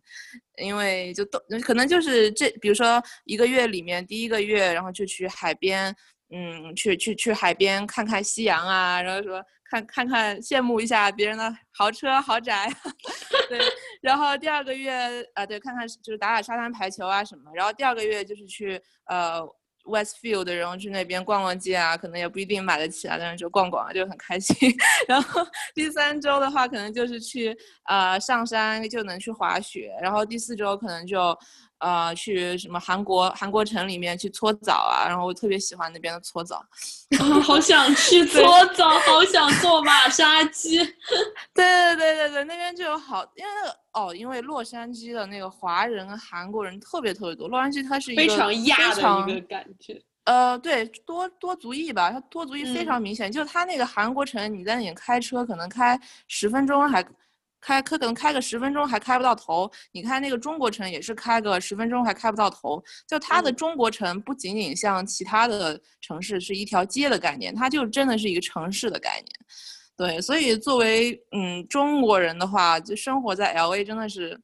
因为就都可能就是这，比如说一个月里面第一个月，然后就去海边，嗯，去去去海边看看夕阳啊，然后说。看看看，羡慕一下别人的豪车豪宅，对。然后第二个月，呃，对，看看就是打打沙滩排球啊什么。然后第二个月就是去呃 Westfield，然后去那边逛逛街啊，可能也不一定买得起啊，但是就逛逛就很开心。然后第三周的话，可能就是去呃上山就能去滑雪。然后第四周可能就。呃，去什么韩国韩国城里面去搓澡啊，然后我特别喜欢那边的搓澡，好想去搓澡，好想做马杀鸡。对对对对对，那边就有好，因为那个哦，因为洛杉矶的那个华人韩国人特别特别多，洛杉矶它是一个非常亚的一个感觉。呃，对，多多族裔吧，它多族裔非常明显，就它那个韩国城，你在那里开车可能开十分钟还。开可能开个十分钟还开不到头，你看那个中国城也是开个十分钟还开不到头。就它的中国城不仅仅像其他的城市是一条街的概念，它就真的是一个城市的概念。对，所以作为嗯中国人的话，就生活在 L A 真的是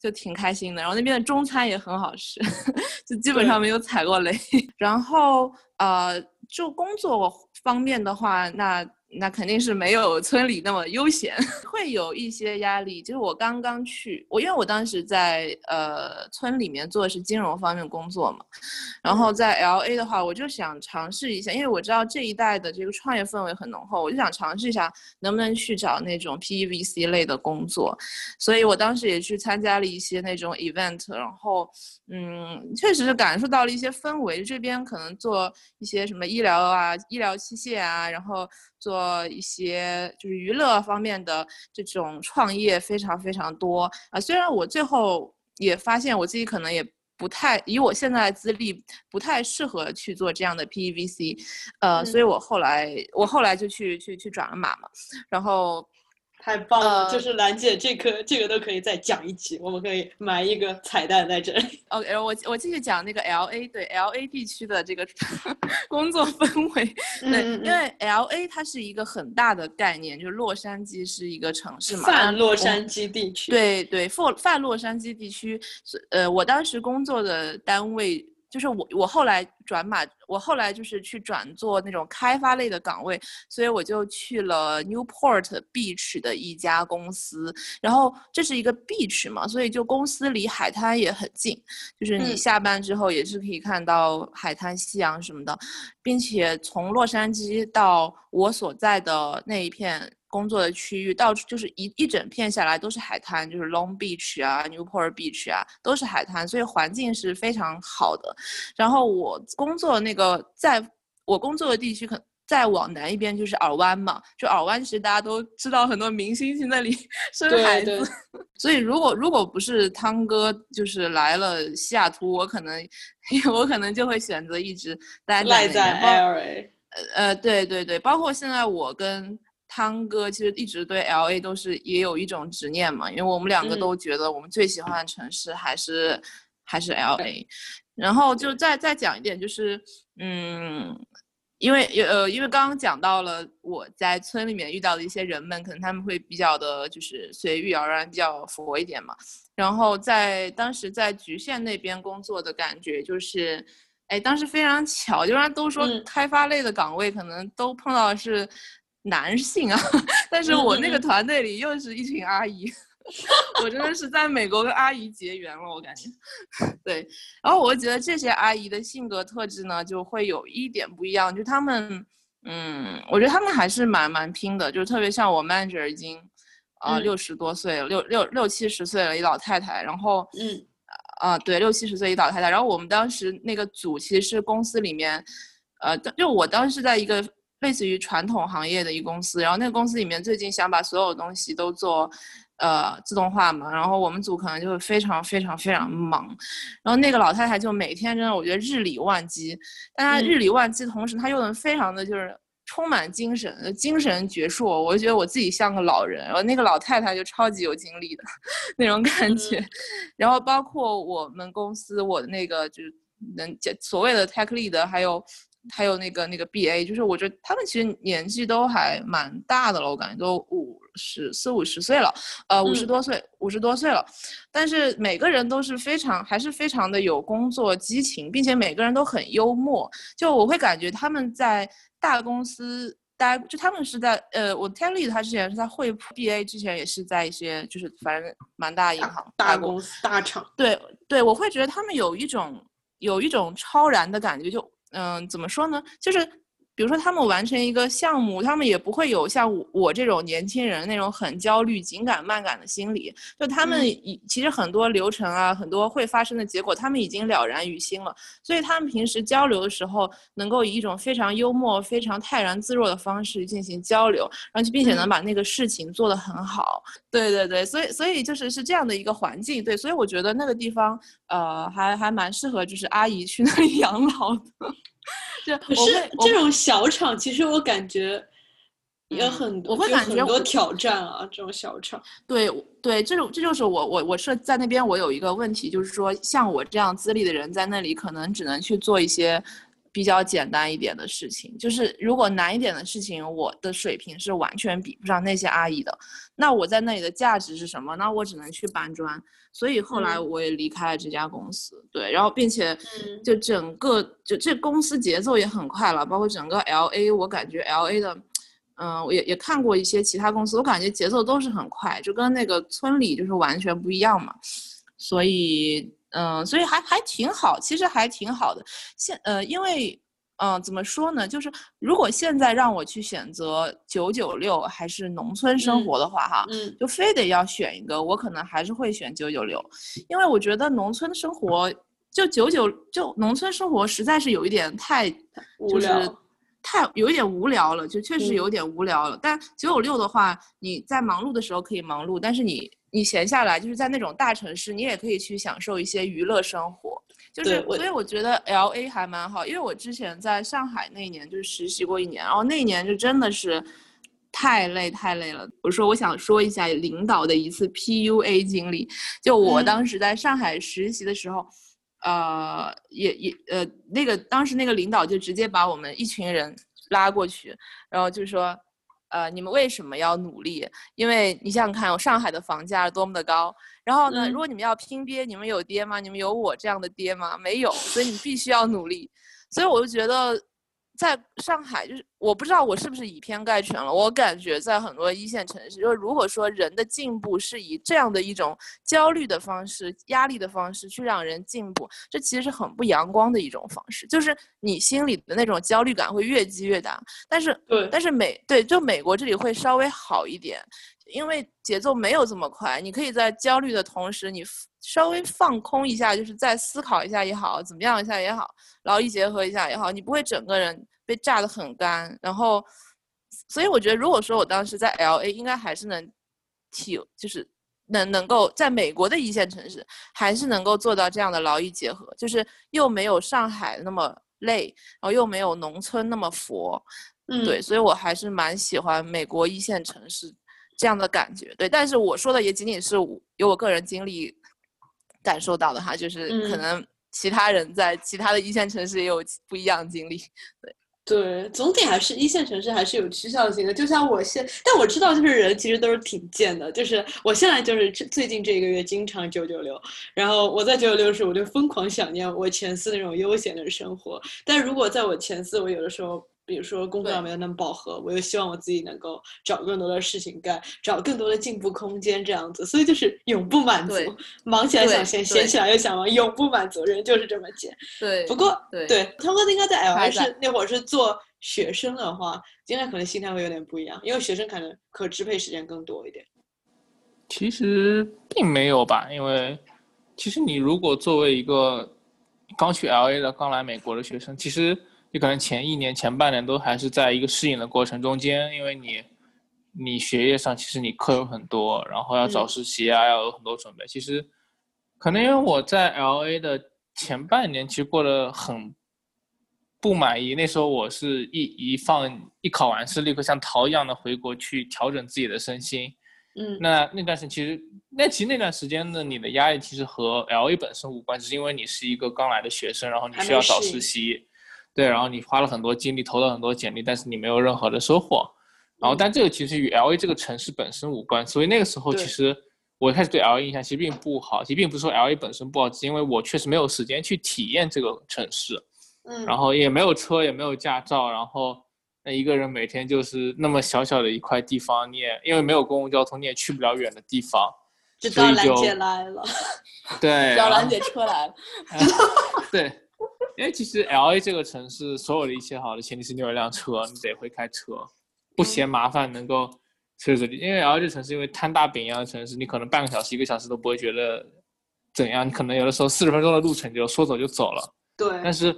就挺开心的。然后那边的中餐也很好吃，就基本上没有踩过雷。然后呃，就工作方面的话，那。那肯定是没有村里那么悠闲，会有一些压力。就是我刚刚去，我因为我当时在呃村里面做的是金融方面工作嘛，然后在 L A 的话，我就想尝试一下，因为我知道这一代的这个创业氛围很浓厚，我就想尝试一下能不能去找那种 P E V C 类的工作，所以我当时也去参加了一些那种 event，然后嗯，确实是感受到了一些氛围。这边可能做一些什么医疗啊、医疗器械啊，然后。做一些就是娱乐方面的这种创业非常非常多。啊，虽然我最后也发现我自己可能也不太以我现在的资历不太适合去做这样的 PEVC，呃，所以我后来我后来就去去去转了码嘛，然后太棒了！呃就是兰姐这颗这个都可以再讲一集，我们可以埋一个彩蛋在这里。OK，我我继续讲那个 LA，对 LA 地区的这个 工作氛围。对，嗯嗯因为 LA 它是一个很大的概念，就是洛杉矶是一个城市嘛。泛洛杉矶地区，，对对，泛泛洛杉矶地区是呃，我当时工作的单位就是我我后来转码，我后来就是去转做那种开发类的岗位，所以我就去了 Newport Beach 的一家公司，然后这是一个 beach 嘛，所以就公司离海滩也很近，就是你嗯。下班之后也是可以看到海滩、夕阳什么的，并且从洛杉矶到我所在的那一片工作的区域，到处就是一一整片下来都是海滩，就是 Long Beach 啊、Newport Beach 啊，都是海滩，所以环境是非常好的。然后我工作那个，在我工作的地区可。再往南一边就是耳湾嘛，就耳湾其实大家都知道，很多明星去那里 生孩子，对 所以如果如果不是汤哥就是来了西雅图，我可能 我可能就会选择一直待赖在在那边。包 LA。呃，对对对，包括现在我跟汤哥其实一直对 L A 都是也有一种执念嘛，因为我们两个嗯都觉得我们最喜欢的城市还是还是 L A，然后就再再讲一点，就是嗯。因为呃，因为刚刚讲到了我在村里面遇到的一些人们，可能他们会比较的，就是随遇而安，比较佛一点嘛。然后在当时在局限那边工作的感觉就是，哎，当时非常巧，就人家都说嗯开发类的岗位可能都碰到的是男性啊，但是我那个团队里又是一群阿姨，我真的是在美国跟阿姨结缘了，我感觉。对，然后我觉得这些阿姨的性格特质呢，就会有一点不一样，就她们，嗯，我觉得她们还是蛮蛮拼的，就特别像我 manager 已经，呃，嗯。六十多岁了，六六六七十岁了，一老太太，然后，嗯，啊、对，六七十岁一老太太，然后我们当时那个组其实是公司里面，呃，就我当时在一个类似于传统行业的一个公司，然后那个公司里面最近想把所有东西都做。呃，自动化嘛，然后我们组可能就会非常非常非常忙，然后那个老太太就每天真的，我觉得日理万机，但她嗯。日理万机的同时，她又能非常的就是充满精神，呃精神矍铄，我就觉得我自己像个老人，然后那个老太太就超级有精力的 那种感觉，然后包括我们公司我的那个就是能叫所谓的 tech lead，还有还有那个那个 BA，就是我觉得他们其实年纪都还蛮大的了，我感觉都五十四五十岁了，呃，五十嗯。多岁，五十多岁了，但是每个人都是非常还是非常的有工作激情，并且每个人都很幽默，就我会感觉他们在大公司。待就他们是在呃，我 t e l e 他之前是在惠普 BA，之前也是在一些就是反正蛮大银行大公司大厂，对对，我会觉得他们有一种有一种超然的感觉，就嗯、怎么说呢？就是比如说他们完成一个项目，他们也不会有像我我这种年轻人那种很焦虑、紧赶慢赶的心理。就他们嗯已、其实很多流程啊，很多会发生的结果，他们已经了然于心了。所以他们平时交流的时候，能够以一种非常幽默、非常泰然自若的方式进行交流，然后并且能嗯把那个事情做得很好。对对对，所以所以就是是这样的一个环境，对，所以我觉得那个地方呃还还蛮适合就是阿姨去那里 养老的。就可是这种小厂，其实我感觉有嗯很多，我会感觉很多挑战啊。这种小厂，对对，这种这就是我我我是在那边我有一个问题，就是说像我这样资历的人在那里可能只能去做一些比较简单一点的事情，就是如果难一点的事情，我的水平是完全比不上那些阿姨的。那我在那里的价值是什么？那我只能去搬砖。所以后来嗯。我也离开了这家公司，对，然后并且嗯。就整个就这公司节奏也很快了，包括整个 L A，我感觉 L A 的，嗯，我也也看过一些其他公司，我感觉节奏都是很快，就跟那个村里就是完全不一样嘛，所以嗯，所以还还挺好，其实还挺好的。现呃，因为嗯、呃怎么说呢，就是如果现在让我去选择九九六还是农村生嗯活的话，哈，嗯就非得要选一个，我可能还是会选九九六，因为我觉得农村生活就九九就农村生活实在是有一点太就是太有一点无聊了，就确实嗯有点无聊了。但九九六的话，你在忙碌的时候可以忙碌，但是你你闲下来，就是在那种大城市，你也可以去享受一些娱乐生活。就是所以我觉得 L A 还蛮好，因为我之前在上海那一年就是实习过一年，然后那一年就真的是太累太累了。我说我想说一下领导的一次 PUA 经历，就我嗯当时在上海实习的时候，呃，也也呃，那个当时那个领导就直接把我们一群人拉过去，然后就说，呃，你们为什么要努力？因为你想想看，上海的房价多么的高。然后呢，嗯如果你们要拼爹，你们有爹吗？你们有我这样的爹吗？没有，所以你必须要努力。所以我就觉得，在上海，就是我不知道我是不是以偏概全了。我感觉在很多一线城市，就是如果说人的进步是以这样的一种焦虑的方式、压力的方式去让人进步，这其实是很不阳光的一种方式。就是你心里的那种焦虑感会越积越大。但是，对但是美对，就美国这里会稍微好一点，因为节奏没有这么快，你可以在焦虑的同时，你稍微放空一下，就是再思考一下也好，怎么样一下也好，劳逸结合一下也好，你不会整个人被炸得很干。然后，所以我觉得，如果说我当时在 L A，应该还是能体，就是能能够在美国的一线城市，还是能够做到这样的劳逸结合，就是又没有上海那么累，然后又没有农村那么佛。嗯，对，所以我还是蛮喜欢美国一线城市这样的感觉。对，但是我说的也仅仅是我有我个人经历感受到的哈，就是可嗯能其他人在其他的一线城市也有不一样的经历。对，对总体还是一线城市还是有趋向性的。就像我现，但我知道就是人其实都是挺贱的。就是我现在就是最近这个月经常九九六，然后我在九九六的时候，我就疯狂想念我前四那种悠闲的生活。但如果在我前四，我有的时候。比如说工作对上没有那么饱和，我又希望我自己能够找更多的事情干，找更多的进步空间，这样子，所以就是永不满足，忙起来想闲，闲起来又想忙，永不满足，人就是这么贱。对，不过对对，汤哥应该在 L 还 A 在是那会儿是做学生的话，现在可能心态会有点不一样，因为学生可能可支配时间更多一点。其实并没有吧，因为其实你如果作为一个刚去 L A 的、刚来美国的学生，其实你可能前一年、前半年都还是在一个适应的过程中间，因为你你学业上其实你课有很多，然后要找嗯实习啊，要有很多准备。其实可能因为我在 L A 的前半年其实过得很不满意，那时候我是一一放一考完试，立刻像逃一样的回国去调整自己的身心。嗯那那段时间其实，那其实那段时间呢，你的压力其实和 L A 本身无关，只是因为你是一个刚来的学生，然后你需要找实习，对，然后你花了很多精力，投了很多简历，但是你没有任何的收获。然后，嗯但这个其实与 L A 这个城市本身无关，所以那个时候其实我开始对 L A 印象其实并不好，其实并不是说 L A 本身不好，只是因为我确实没有时间去体验这个城市。嗯，然后也没有车，也没有驾照，然后那一个人每天就是那么小小的一块地方，你也因为没有公共交通，你也去不了远的地方，知道兰姐来了 对，小兰姐车来了，对，因为其实 L A 这个城市所有的一切好的前提是你有一辆车，你得会开车，不嫌麻烦，能够随时随地。因为 L A 这个城市因为摊大饼一样的城市，你可能半个小时、一个小时都不会觉得怎样，你可能有的时候四十分钟的路程就说走就走了。对但，是，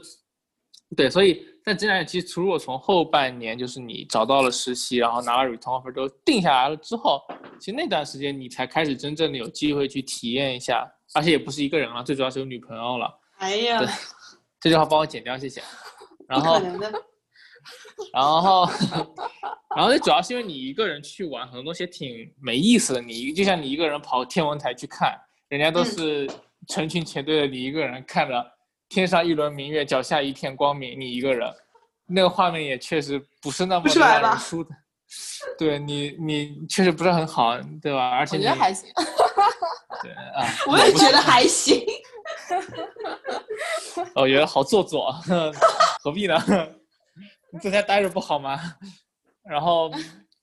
对，所以但接下来，其实如果从后半年，就是你找到了实习，然后拿了 return offer 都定下来了之后，其实那段时间你才开始真正的有机会去体验一下，而且也不是一个人了，最主要是有女朋友了。哎呀，对这句话帮我剪掉，谢谢。然后 然后，然后，最主要是因为你一个人去玩，很多东西挺没意思的。你就像你一个人跑天文台去看，人家都嗯是成群结队的，你一个人看着天上一轮明月，脚下一片光明，你一个人，那个画面也确实不是那么的让人舒的。对你，你确实不是很好，对吧？而且你我觉得还行。对啊，我也觉得还行。我觉得好做作，何必呢？你在家待着不好吗？然后，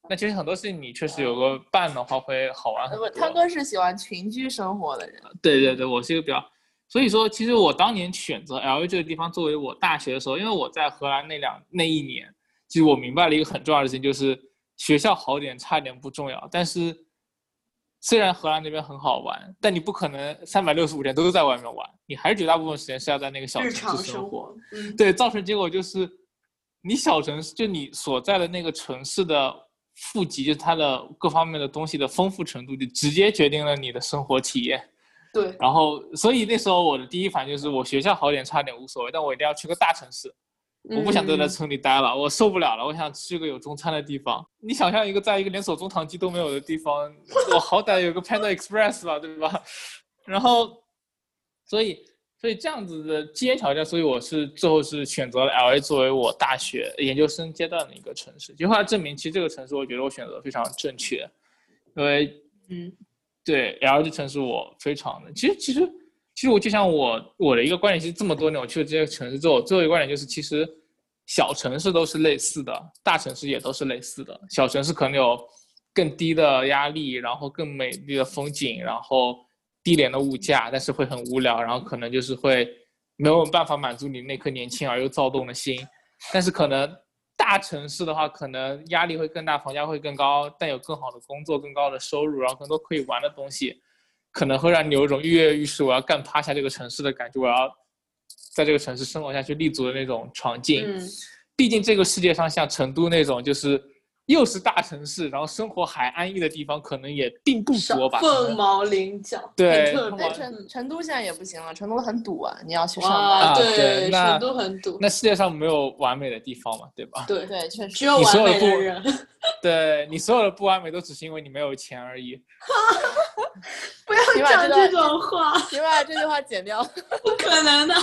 那其实很多事情你确实有个伴的话会好玩很不，多。汤哥是喜欢群居生活的人。对对对，我是一个比较，所以说其实我当年选择 L A 这个地方作为我大学的时候，因为我在荷兰那两那一年，其实我明白了一个很重要的事情，就是学校好点差点不重要，但是虽然荷兰那边很好玩，但你不可能三百六十五天都在外面玩，你还是绝大部分时间是要在那个小城市生活。对，造成结果就是，你小城市就你所在的那个城市的富集，就是它的各方面的东西的丰富程度，就直接决定了你的生活体验。对，然后，所以那时候我的第一反应就是，我学校好点差点无所谓，但我一定要去个大城市。我不想再在嗯村里待了，我受不了了，我想去个有中餐的地方。你想象一个在一个连锁中堂鸡都没有的地方，我好歹有个 Panda Express 吧，对吧？然后，所以所以这样子的基因条件，所以我是最后是选择了 L A 作为我大学研究生阶段的一个城市。就后来证明，其实这个城市我觉得我选择得非常正确，因为嗯对 L 这城市我非常的，其实其实其实我就像我我的一个观点，其实这么多年我去了这些城市之后，最后一个观点就是，其实小城市都是类似的，大城市也都是类似的。小城市可能有更低的压力，然后更美丽的风景，然后低廉的物价，但是会很无聊，然后可能就是会没有办法满足你那颗年轻而又躁动的心。但是可能大城市的话，可能压力会更大，房价会更高，但有更好的工作、更高的收入，然后更多可以玩的东西，可能会让你有一种跃跃欲试，我要干趴下这个城市的感觉，我要在这个城市生活下去、立足的那种闯劲。嗯毕竟这个世界上像成都那种就是又是大城市，然后生活还安逸的地方，可能也并不多吧。凤毛麟角，对成成都现在也不行了，成都很堵啊，你要去上哇，班。啊对，对成都很堵，那世界上没有完美的地方嘛，对吧？对，对，确实只有完美的有的 对你所有的不完美都只是因为你没有钱而已。不要讲这种话，你把这句话剪掉。不可能的。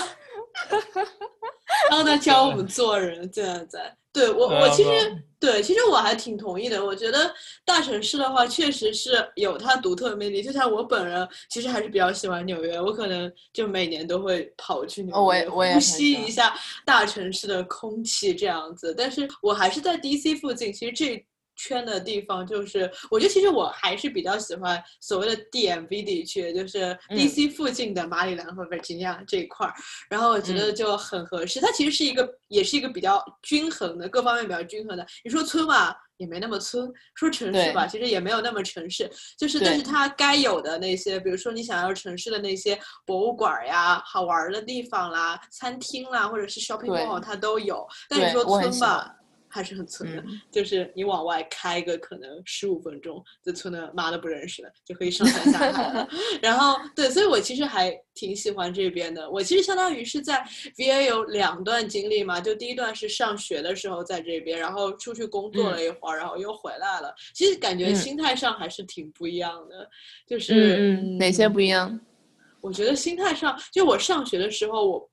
然后他教我们做人，现在在。对我，我其实嗯对，其实我还挺同意的。我觉得大城市的话，确实是有它独特的魅力。就像我本人，其实还是比较喜欢纽约，我可能就每年都会跑去纽约，哦我也我也呼吸一下大城市的空气这样子。但是我还是在 DC 附近，其实这。圈的地方就是，我觉得其实我还是比较喜欢所谓的 DMV 地区，就是嗯 DC 附近的马里兰和 Virginia 这一块儿。然后我觉得嗯就很合适。它其实是一个，也是一个比较均衡的，各方面比较均衡的。你说村吧，也没那么村；说城市吧，其实也没有那么城市。就是，但是它该有的那些，比如说你想要城市的那些博物馆呀、好玩儿的地方啦、餐厅啦，或者是 shopping mall，它都有。但你说村吧欢。还是很村的，嗯就是你往外开个可能十五分钟，这村的妈都不认识了，就可以上山下海了。然后对，所以我其实还挺喜欢这边的。我其实相当于是在 VA 有两段经历嘛，就第一段是上学的时候在这边，然后出去工作了一会儿，然后又回来了。其实感觉嗯心态上还是挺不一样的，就是嗯嗯，哪些不一样？我觉得心态上，就我上学的时候，我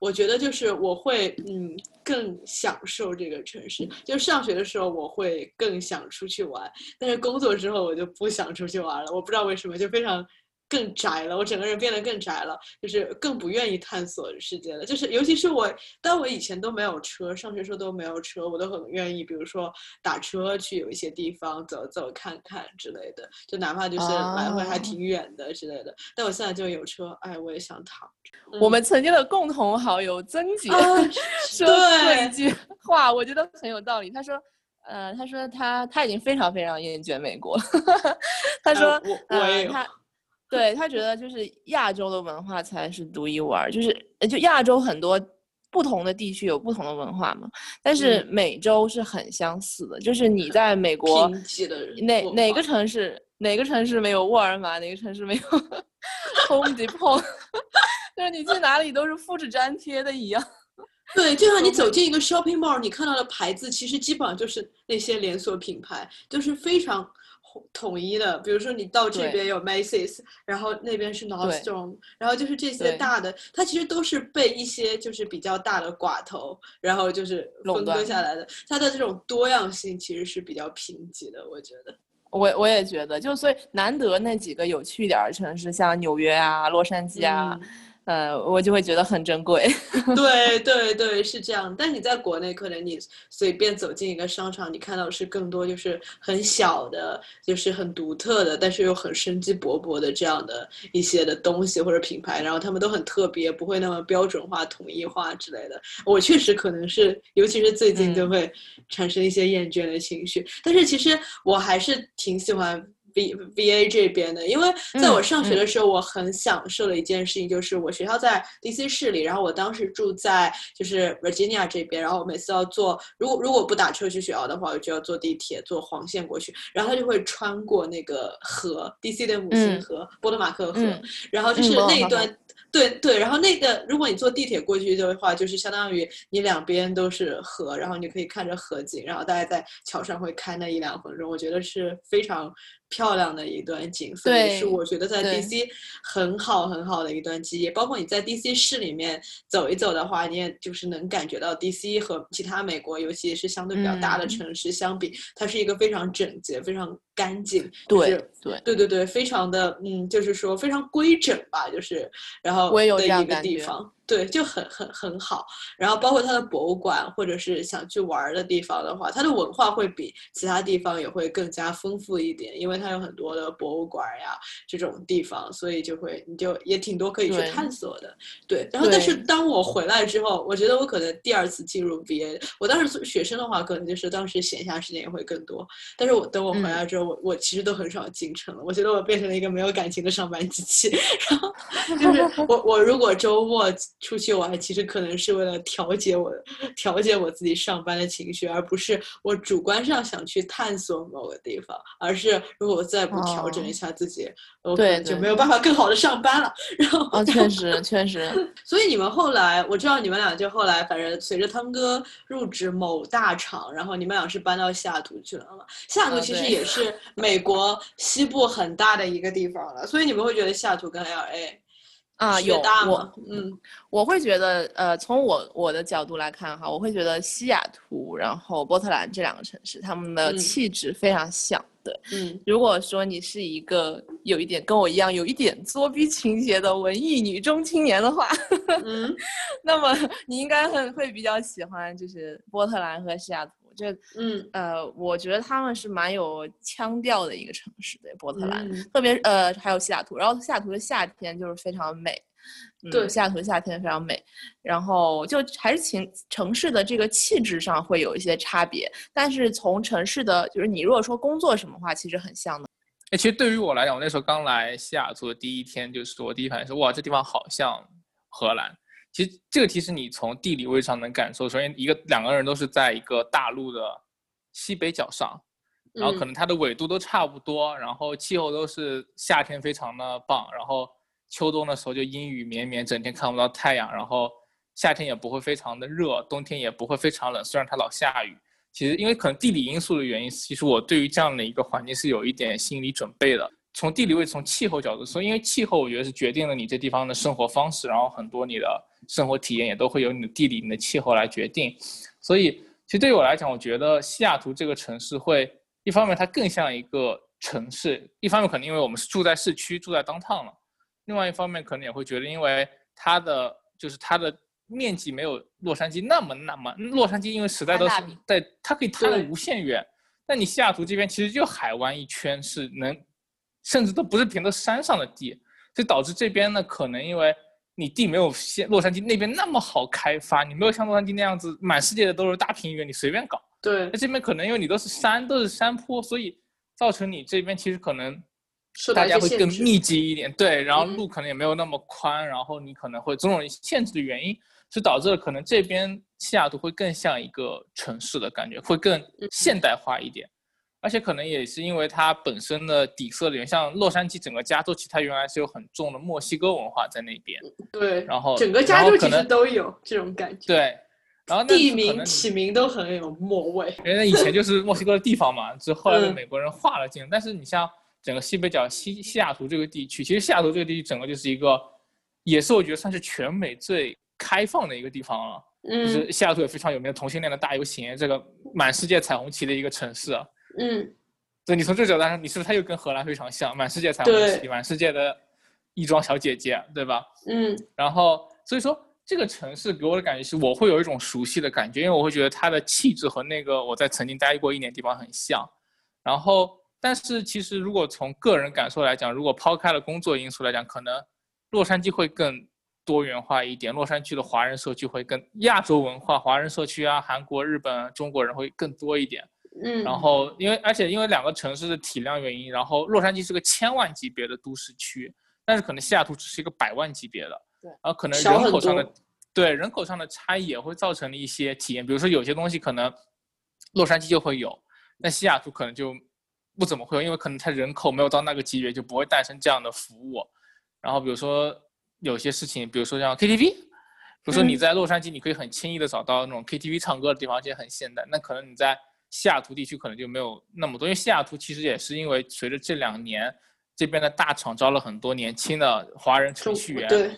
我觉得就是我会嗯更享受这个城市。就上学的时候，我会更想出去玩，但是工作之后我就不想出去玩了。我不知道为什么，就非常更宅了。我整个人变得更宅了，就是更不愿意探索世界了。就是尤其是我，但我以前都没有车，上学时候都没有车，我都很愿意，比如说打车去有一些地方走走看看之类的，就哪怕就是来回还啊挺远的之类的。但我现在就有车，哎，我也想躺着。我们曾经的共同好友曾姐、啊说过一句话，我觉得很有道理。他说：“呃，他说他他已经非常非常厌倦美国。他说，呃我我也有呃、他对他觉得就是亚洲的文化才是独一无二，就是呃就亚洲很多不同的地区有不同的文化嘛，但是嗯美洲是很相似的，就是你在美 国哪哪个城市哪个城市没有沃尔玛，哪个城市没有 Home Depot，就是你去哪里都是复制粘贴的一样。对，就像你走进一个 shopping mall，你看到的牌子其实基本上就是那些连锁品牌，就是非常统统一的。比如说你到这边有 Macy's，然后那边是 Nordstrom，然后就是这些大的，它其实都是被一些就是比较大的寡头，然后就是分割垄断下来的。它的这种多样性其实是比较贫瘠的，我觉得。我我也觉得，就所以难得那几个有趣一点儿的城市，像纽约啊、洛杉矶啊，呃，我就会觉得很珍贵。对对对，是这样。但你在国内，可能你随便走进一个商场，你看到是更多就是很小的，就是很独特的，但是又很生机勃勃的这样的一些的东西或者品牌，然后他们都很特别，不会那么标准化、统一化之类的。我确实可能是，尤其是最近就嗯会产生一些厌倦的情绪。但是其实我还是挺喜欢 V V A 这边的，因为在我嗯上学的时候，我很享受的一件事情就是我学校在 D C 市里，然后我当时住在就是 Virginia 这边，然后我每次要坐，如果如果不打车去学校的话，我就要坐地铁坐黄线过去，然后他就会穿过那个河，D C 的母亲嗯。河，波多马克河，嗯。然后就是那一段。对对，然后那个，如果你坐地铁过去的话，就是相当于你两边都是河，然后你可以看着河景，然后大家在桥上会开那一两分钟，我觉得是非常漂亮的一段景色，也是我觉得在 DC 很好很好的一段记忆。包括你在 DC 市里面走一走的话，你也就是能感觉到 DC 和其他美国，尤其是相对比较大的嗯。城市相比，它是一个非常整洁、非常干净，就对是对，对对对，非常的嗯，就是说非常规整吧，就是然后的一个地方，对，就很很很好。然后包括它的博物馆或者是想去玩儿的地方的话，它的文化会比其他地方也会更加丰富一点，因为它有很多的博物馆呀这种地方，所以就会你就也挺多可以去探索的。对，然后但是当我回来之后，我觉得我可能第二次进入 BA，我当时做学生的话，可能就是当时闲暇时间也会更多。但是我等我回嗯来之后，我我其实都很少进城了。我觉得我变成了一个没有感情的上班机器。然后就是我我如果周末出去玩，其实可能是为了调节我调节我自己上班的情绪，而不是我主观上想去探索某个地方，而是如果我再不调整一哦下自己，我可能就没有办法更好的上班了。然后哦，确实确实，所以你们后来，我知道你们俩就后来，反正随着汤哥入职某大厂，然后你们俩是搬到西雅图去了嘛？西雅图啊其实也是美国西部很大的一个地方了，所以你们会觉得西雅图跟 LA 啊，有我？嗯我会觉得，呃，从我我的角度来看哈，我会觉得西雅图，然后波特兰这两个城市，他们的嗯气质非常像。对，嗯如果说你是一个有一点跟我一样有一点作逼情节的文艺女中青年的话，嗯 那么你应该很会比较喜欢就是波特兰和西雅图。这嗯呃，我觉得他们是蛮有腔调的一个城市，对波特兰，嗯特别呃还有西雅图，然后西雅图的夏天就是非常美，嗯对西雅图的夏天非常美，然后就还是情城市的这个气质上会有一些差别，但是从城市的就是你如果说工作什么话，其实很像的。哎，其实对于我来讲，我那时候刚来西雅图的第一天，就是我第一反应是，哇，这地方好像荷兰。其实这个题是你从地理位置上能感受，首先一个两个人都是在一个大陆的西北角上，然后可嗯能它的纬度都差不多，然后气候都是夏天非常的棒，然后秋冬的时候就阴雨绵绵，整天看不到太阳，然后夏天也不会非常的热，冬天也不会非常冷，虽然它老下雨。其实因为可能地理因素的原因，其实我对于这样的一个环境是有一点心理准备的。从地理位置、从气候角度说，因为气候我觉得是决定了你这地方的生活方式，然后很多你的生活体验也都会由你的地理、你的气候来决定。所以，其实对于我来讲，我觉得西雅图这个城市会，一方面它更像一个城市，一方面可能因为我们是住在市区、住在 downtown 了，另外一方面可能也会觉得，因为它的就是它的面积没有洛杉矶那么那么，洛杉矶因为实在都是在，它可以摊得无限远。那你西雅图这边其实就海湾一圈是能，甚至都不是平的山上的地，所以导致这边呢，可能因为你地没有像洛杉矶那边那么好开发，你没有像洛杉矶那样子满世界的都是大平原，你随便搞。对那这边可能因为你都是山，都是山坡，所以造成你这边其实可能大家会更密集一点，对，然后嗯路可能也没有那么宽，然后你可能会种种限制的原因，是导致了可能这边西雅图会更像一个城市的感觉，会更嗯现代化一点。而且可能也是因为它本身的底色里面，像洛杉矶整个加州，其实它原来是有很重的墨西哥文化在那边，对，然后整个加州其实都有这种感觉，对，然后地名起名都很有墨味。因为那以前就是墨西哥的地方嘛，之后来被嗯美国人划了进来。但是你像整个西北角西西雅图这个地区，其实西雅图这个地区整个就是一个，也是我觉得算是全美最开放的一个地方了。嗯就嗯是西雅图也非常有名的同性恋的大游行，这个满世界彩虹旗的一个城市啊。嗯，对你从这个角度来说，你是不是它又跟荷兰非常像，满世界彩虹旗，对满世界的亦庄小姐姐，对吧？嗯然后所以说这个城市给我的感觉是，我会有一种熟悉的感觉，因为我会觉得它的气质和那个我在曾经待过一年地方很像。然后，但是其实如果从个人感受来讲，如果抛开了工作因素来讲，可能洛杉矶会更多元化一点，洛杉矶的华人社区会更亚洲文化，华人社区啊，韩国、日本、中国人会更多一点。嗯，然后因为而且因为两个城市的体量原因，然后洛杉矶是个千万级别的都市区，但是可能西雅图只是一个百万级别的，对然后可能人口上的对人口上的差异也会造成了一些体验，比如说有些东西可能洛杉矶就会有，但西雅图可能就不怎么会有，因为可能它人口没有到那个级别，就不会诞生这样的服务。然后比如说有些事情，比如说像 KTV，比如说你嗯在洛杉矶，你可以很轻易的找到那种 KTV 唱歌的地方，而且很现代。那可能你在西雅图地区可能就没有那么多，因为西雅图其实也是因为随着这两年这边的大厂招了很多年轻的华人程序员，对，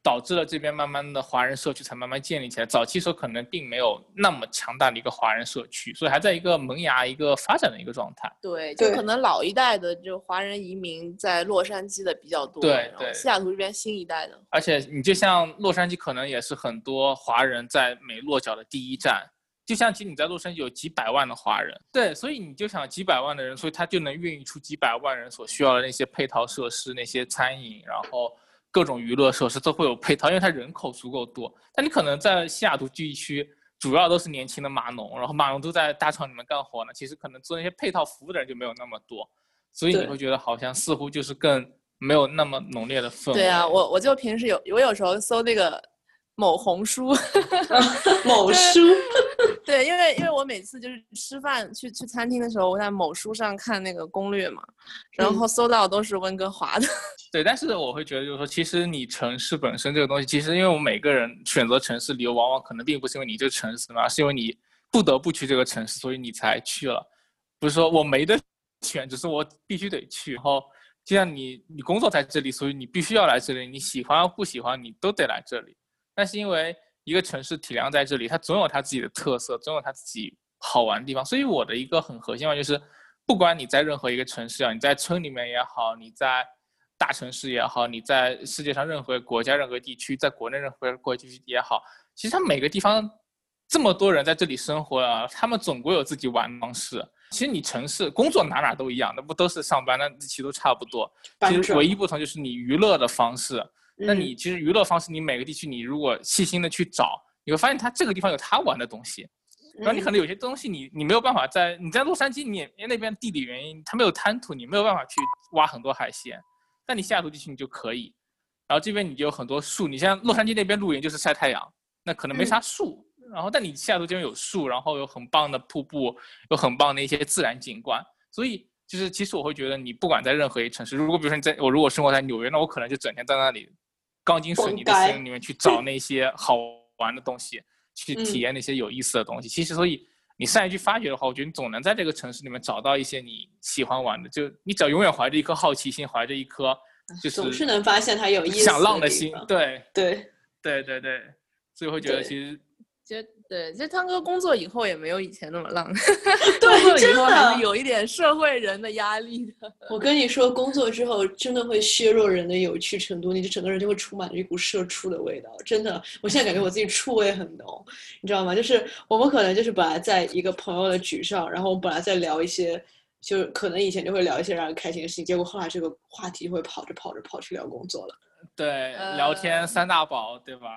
导致了这边慢慢的华人社区才慢慢建立起来。早期时候可能并没有那么强大的一个华人社区，所以还在一个萌芽、一个发展的一个状态。对，就可能老一代的就华人移民在洛杉矶的比较多，对对西雅图这边新一代的，而且你就像洛杉矶，可能也是很多华人在美落脚的第一站。就像其实你在洛杉矶有几百万的华人，对，所以你就想几百万的人，所以他就能孕育出几百万人所需要的那些配套设施、那些餐饮，然后各种娱乐设施都会有配套，因为它人口足够多。但你可能在西雅图地区，主要都是年轻的码农，然后码农都在大厂里面干活呢，其实可能做那些配套服务的人就没有那么多，所以你会觉得好像似乎就是更没有那么浓烈的氛围。对啊，我我就平时有我有时候搜那个某红书，某书，对，因为因为我每次就是吃饭去去餐厅的时候，我在某书上看那个攻略嘛，然嗯后搜到都是温哥华的，对，但是我会觉得，就是说，其实你城市本身这个东西，其实因为我们每个人选择城市理由，往往可能并不是因为你这个城市嘛，而是因为你不得不去这个城市，所以你才去了。不是说我没得选，只是我必须得去。然后，就像你，你工作在这里，所以你必须要来这里，你喜欢不喜欢，你都得来这里。但是因为一个城市体量在这里，它总有它自己的特色，总有它自己好玩的地方。所以我的一个很核心嘛，就是不管你在任何一个城市啊，你在村里面也好，你在大城市也好，你在世界上任何国家、任何地区，在国内任何国家地区也好，其实它每个地方这么多人在这里生活啊，他们总归有自己玩的方式。其实你城市工作哪哪都一样，那不都是上班，那其实都差不多。搬砖其实唯一不同就是你娱乐的方式。那嗯你其实娱乐方式，你每个地区你如果细心的去找，你会发现它这个地方有它玩的东西。然后你嗯可能有些东西你你没有办法在你在洛杉矶，你那边地理原因，它没有滩涂，你没有办法去挖很多海鲜。但你西雅图地区你就可以，然后这边你就有很多树，你像洛杉矶那边露营就是晒太阳，那可能没嗯啥树。然后但你西雅图这边有树，然后有很棒的瀑布，有很棒的一些自然景观，所以就是其实我会觉得你不管在任何一个城市，如果比如说你在我如果生活在纽约，那我可能就整天在那里钢筋水泥的逛街森林里面去找那些好玩的东西，去嗯。体验那些有意思的东西。其实所以你善于去发掘的话，我觉得你总能在这个城市里面找到一些你喜欢玩的，就你只要永远怀着一颗好奇心，怀着一颗就是总是能发现它有意思想浪的的心，对对，对对对，所以会觉得其实其实对，其实汤哥工作以后也没有以前那么浪，对工作以真后还的是有一点社会人的压力的。我跟你说，工作之后真的会削弱人的有趣程度，你就整个人就会充满着一股社畜的味道。真的，我现在感觉我自己醋味很浓，你知道吗？就是我们可能就是本来在一个朋友的局上，然后我们本来在聊一些，就是可能以前就会聊一些让人开心的事情，结果后来这个话题就会跑着跑着跑去聊工作了。对聊天呃三大宝，对吧？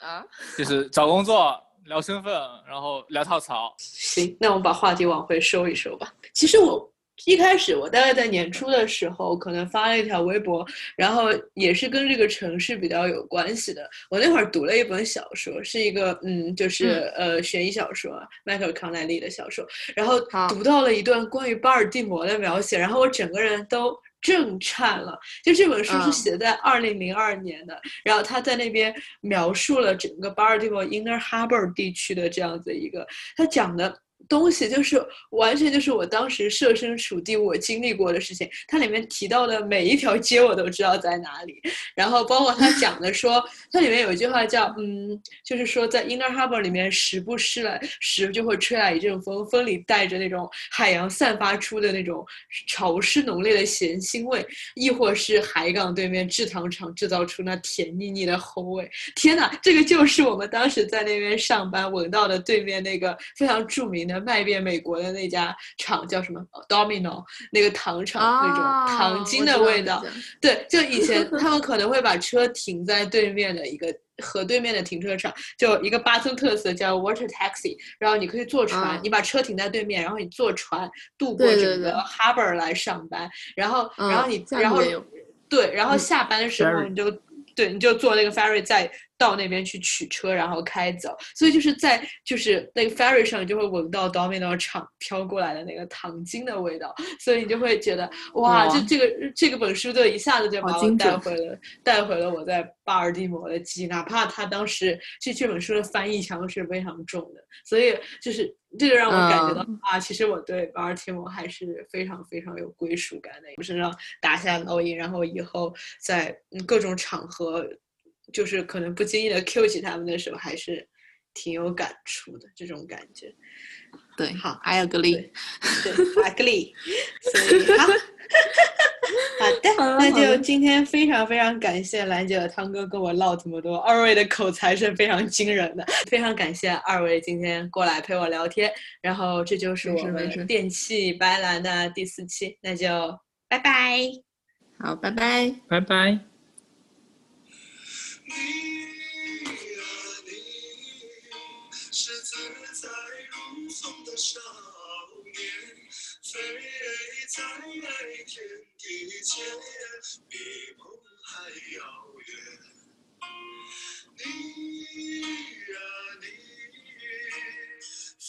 啊，就是找工作、聊身份，然后聊跳槽。行，那我们把话题往回收一收吧。其实我一开始，我大概在年初的时候，可能发了一条微博，然后也是跟这个城市比较有关系的。我那会儿读了一本小说，是一个嗯，就是、呃悬疑小说，迈克尔康奈利的小说。然后读到了一段关于巴尔的摩的描写，然后我整个人都。震颤了！就这本书是嗯写在二零零二年的，然后他在那边描述了整个巴尔的摩 Inner Harbor 地区的这样子一个，他讲的东西就是完全就是我当时设身处地我经历过的事情。它里面提到的每一条街我都知道在哪里，然后包括他讲的说，它里面有一句话叫嗯，就是说在 Inner Harbor 里面时不时来时就会吹来一阵风，风里带着那种海洋散发出的那种潮湿浓烈的咸腥味，亦或是海港对面制糖厂制造出那甜腻腻的齁味。天哪，这个就是我们当时在那边上班闻到的对面那个非常著名的的卖遍美国的那家厂叫什么 Domino 那个糖厂、那种糖精的味道。对，就以前 他们可能会把车停在对面的一个河对面的停车场，就一个巴村特色叫 Water Taxi，然后你可以坐船，你把车停在对面，然后你坐船渡过整个 Harbor 来上班，然后然后你然后对，然后下班的时候你就对你就坐那个 ferry 再。到那边去取车，然后开走，所以就是在就是那个 ferry 上，就会闻到 Domino 厂飘过来的那个糖精的味道，所以你就会觉得哇，就这个这个本书就一下子就把我带回了带回了我在巴尔的摩的记忆，哪怕他当时这这本书的翻译腔是非常重的，所以就是这就让我感觉到啊，其实我对巴尔的摩还是非常非常有归属感的，我身上打下烙印，然后以后在各种场合。就是可能不经意的 Q 起他们的时候，还是挺有感触的这种感觉。对，好，I agree，对，agree。所以好，好的，那就今天非常非常感谢兰姐和汤哥跟我唠这么多，二位的口才是非常惊人的，非常感谢二位今天过来陪我聊天。然后这就是我们电器白兰的第四期，那就拜拜。好，拜拜，拜拜。你啊你是自在如风的少年飞在天地间比梦还遥远你啊你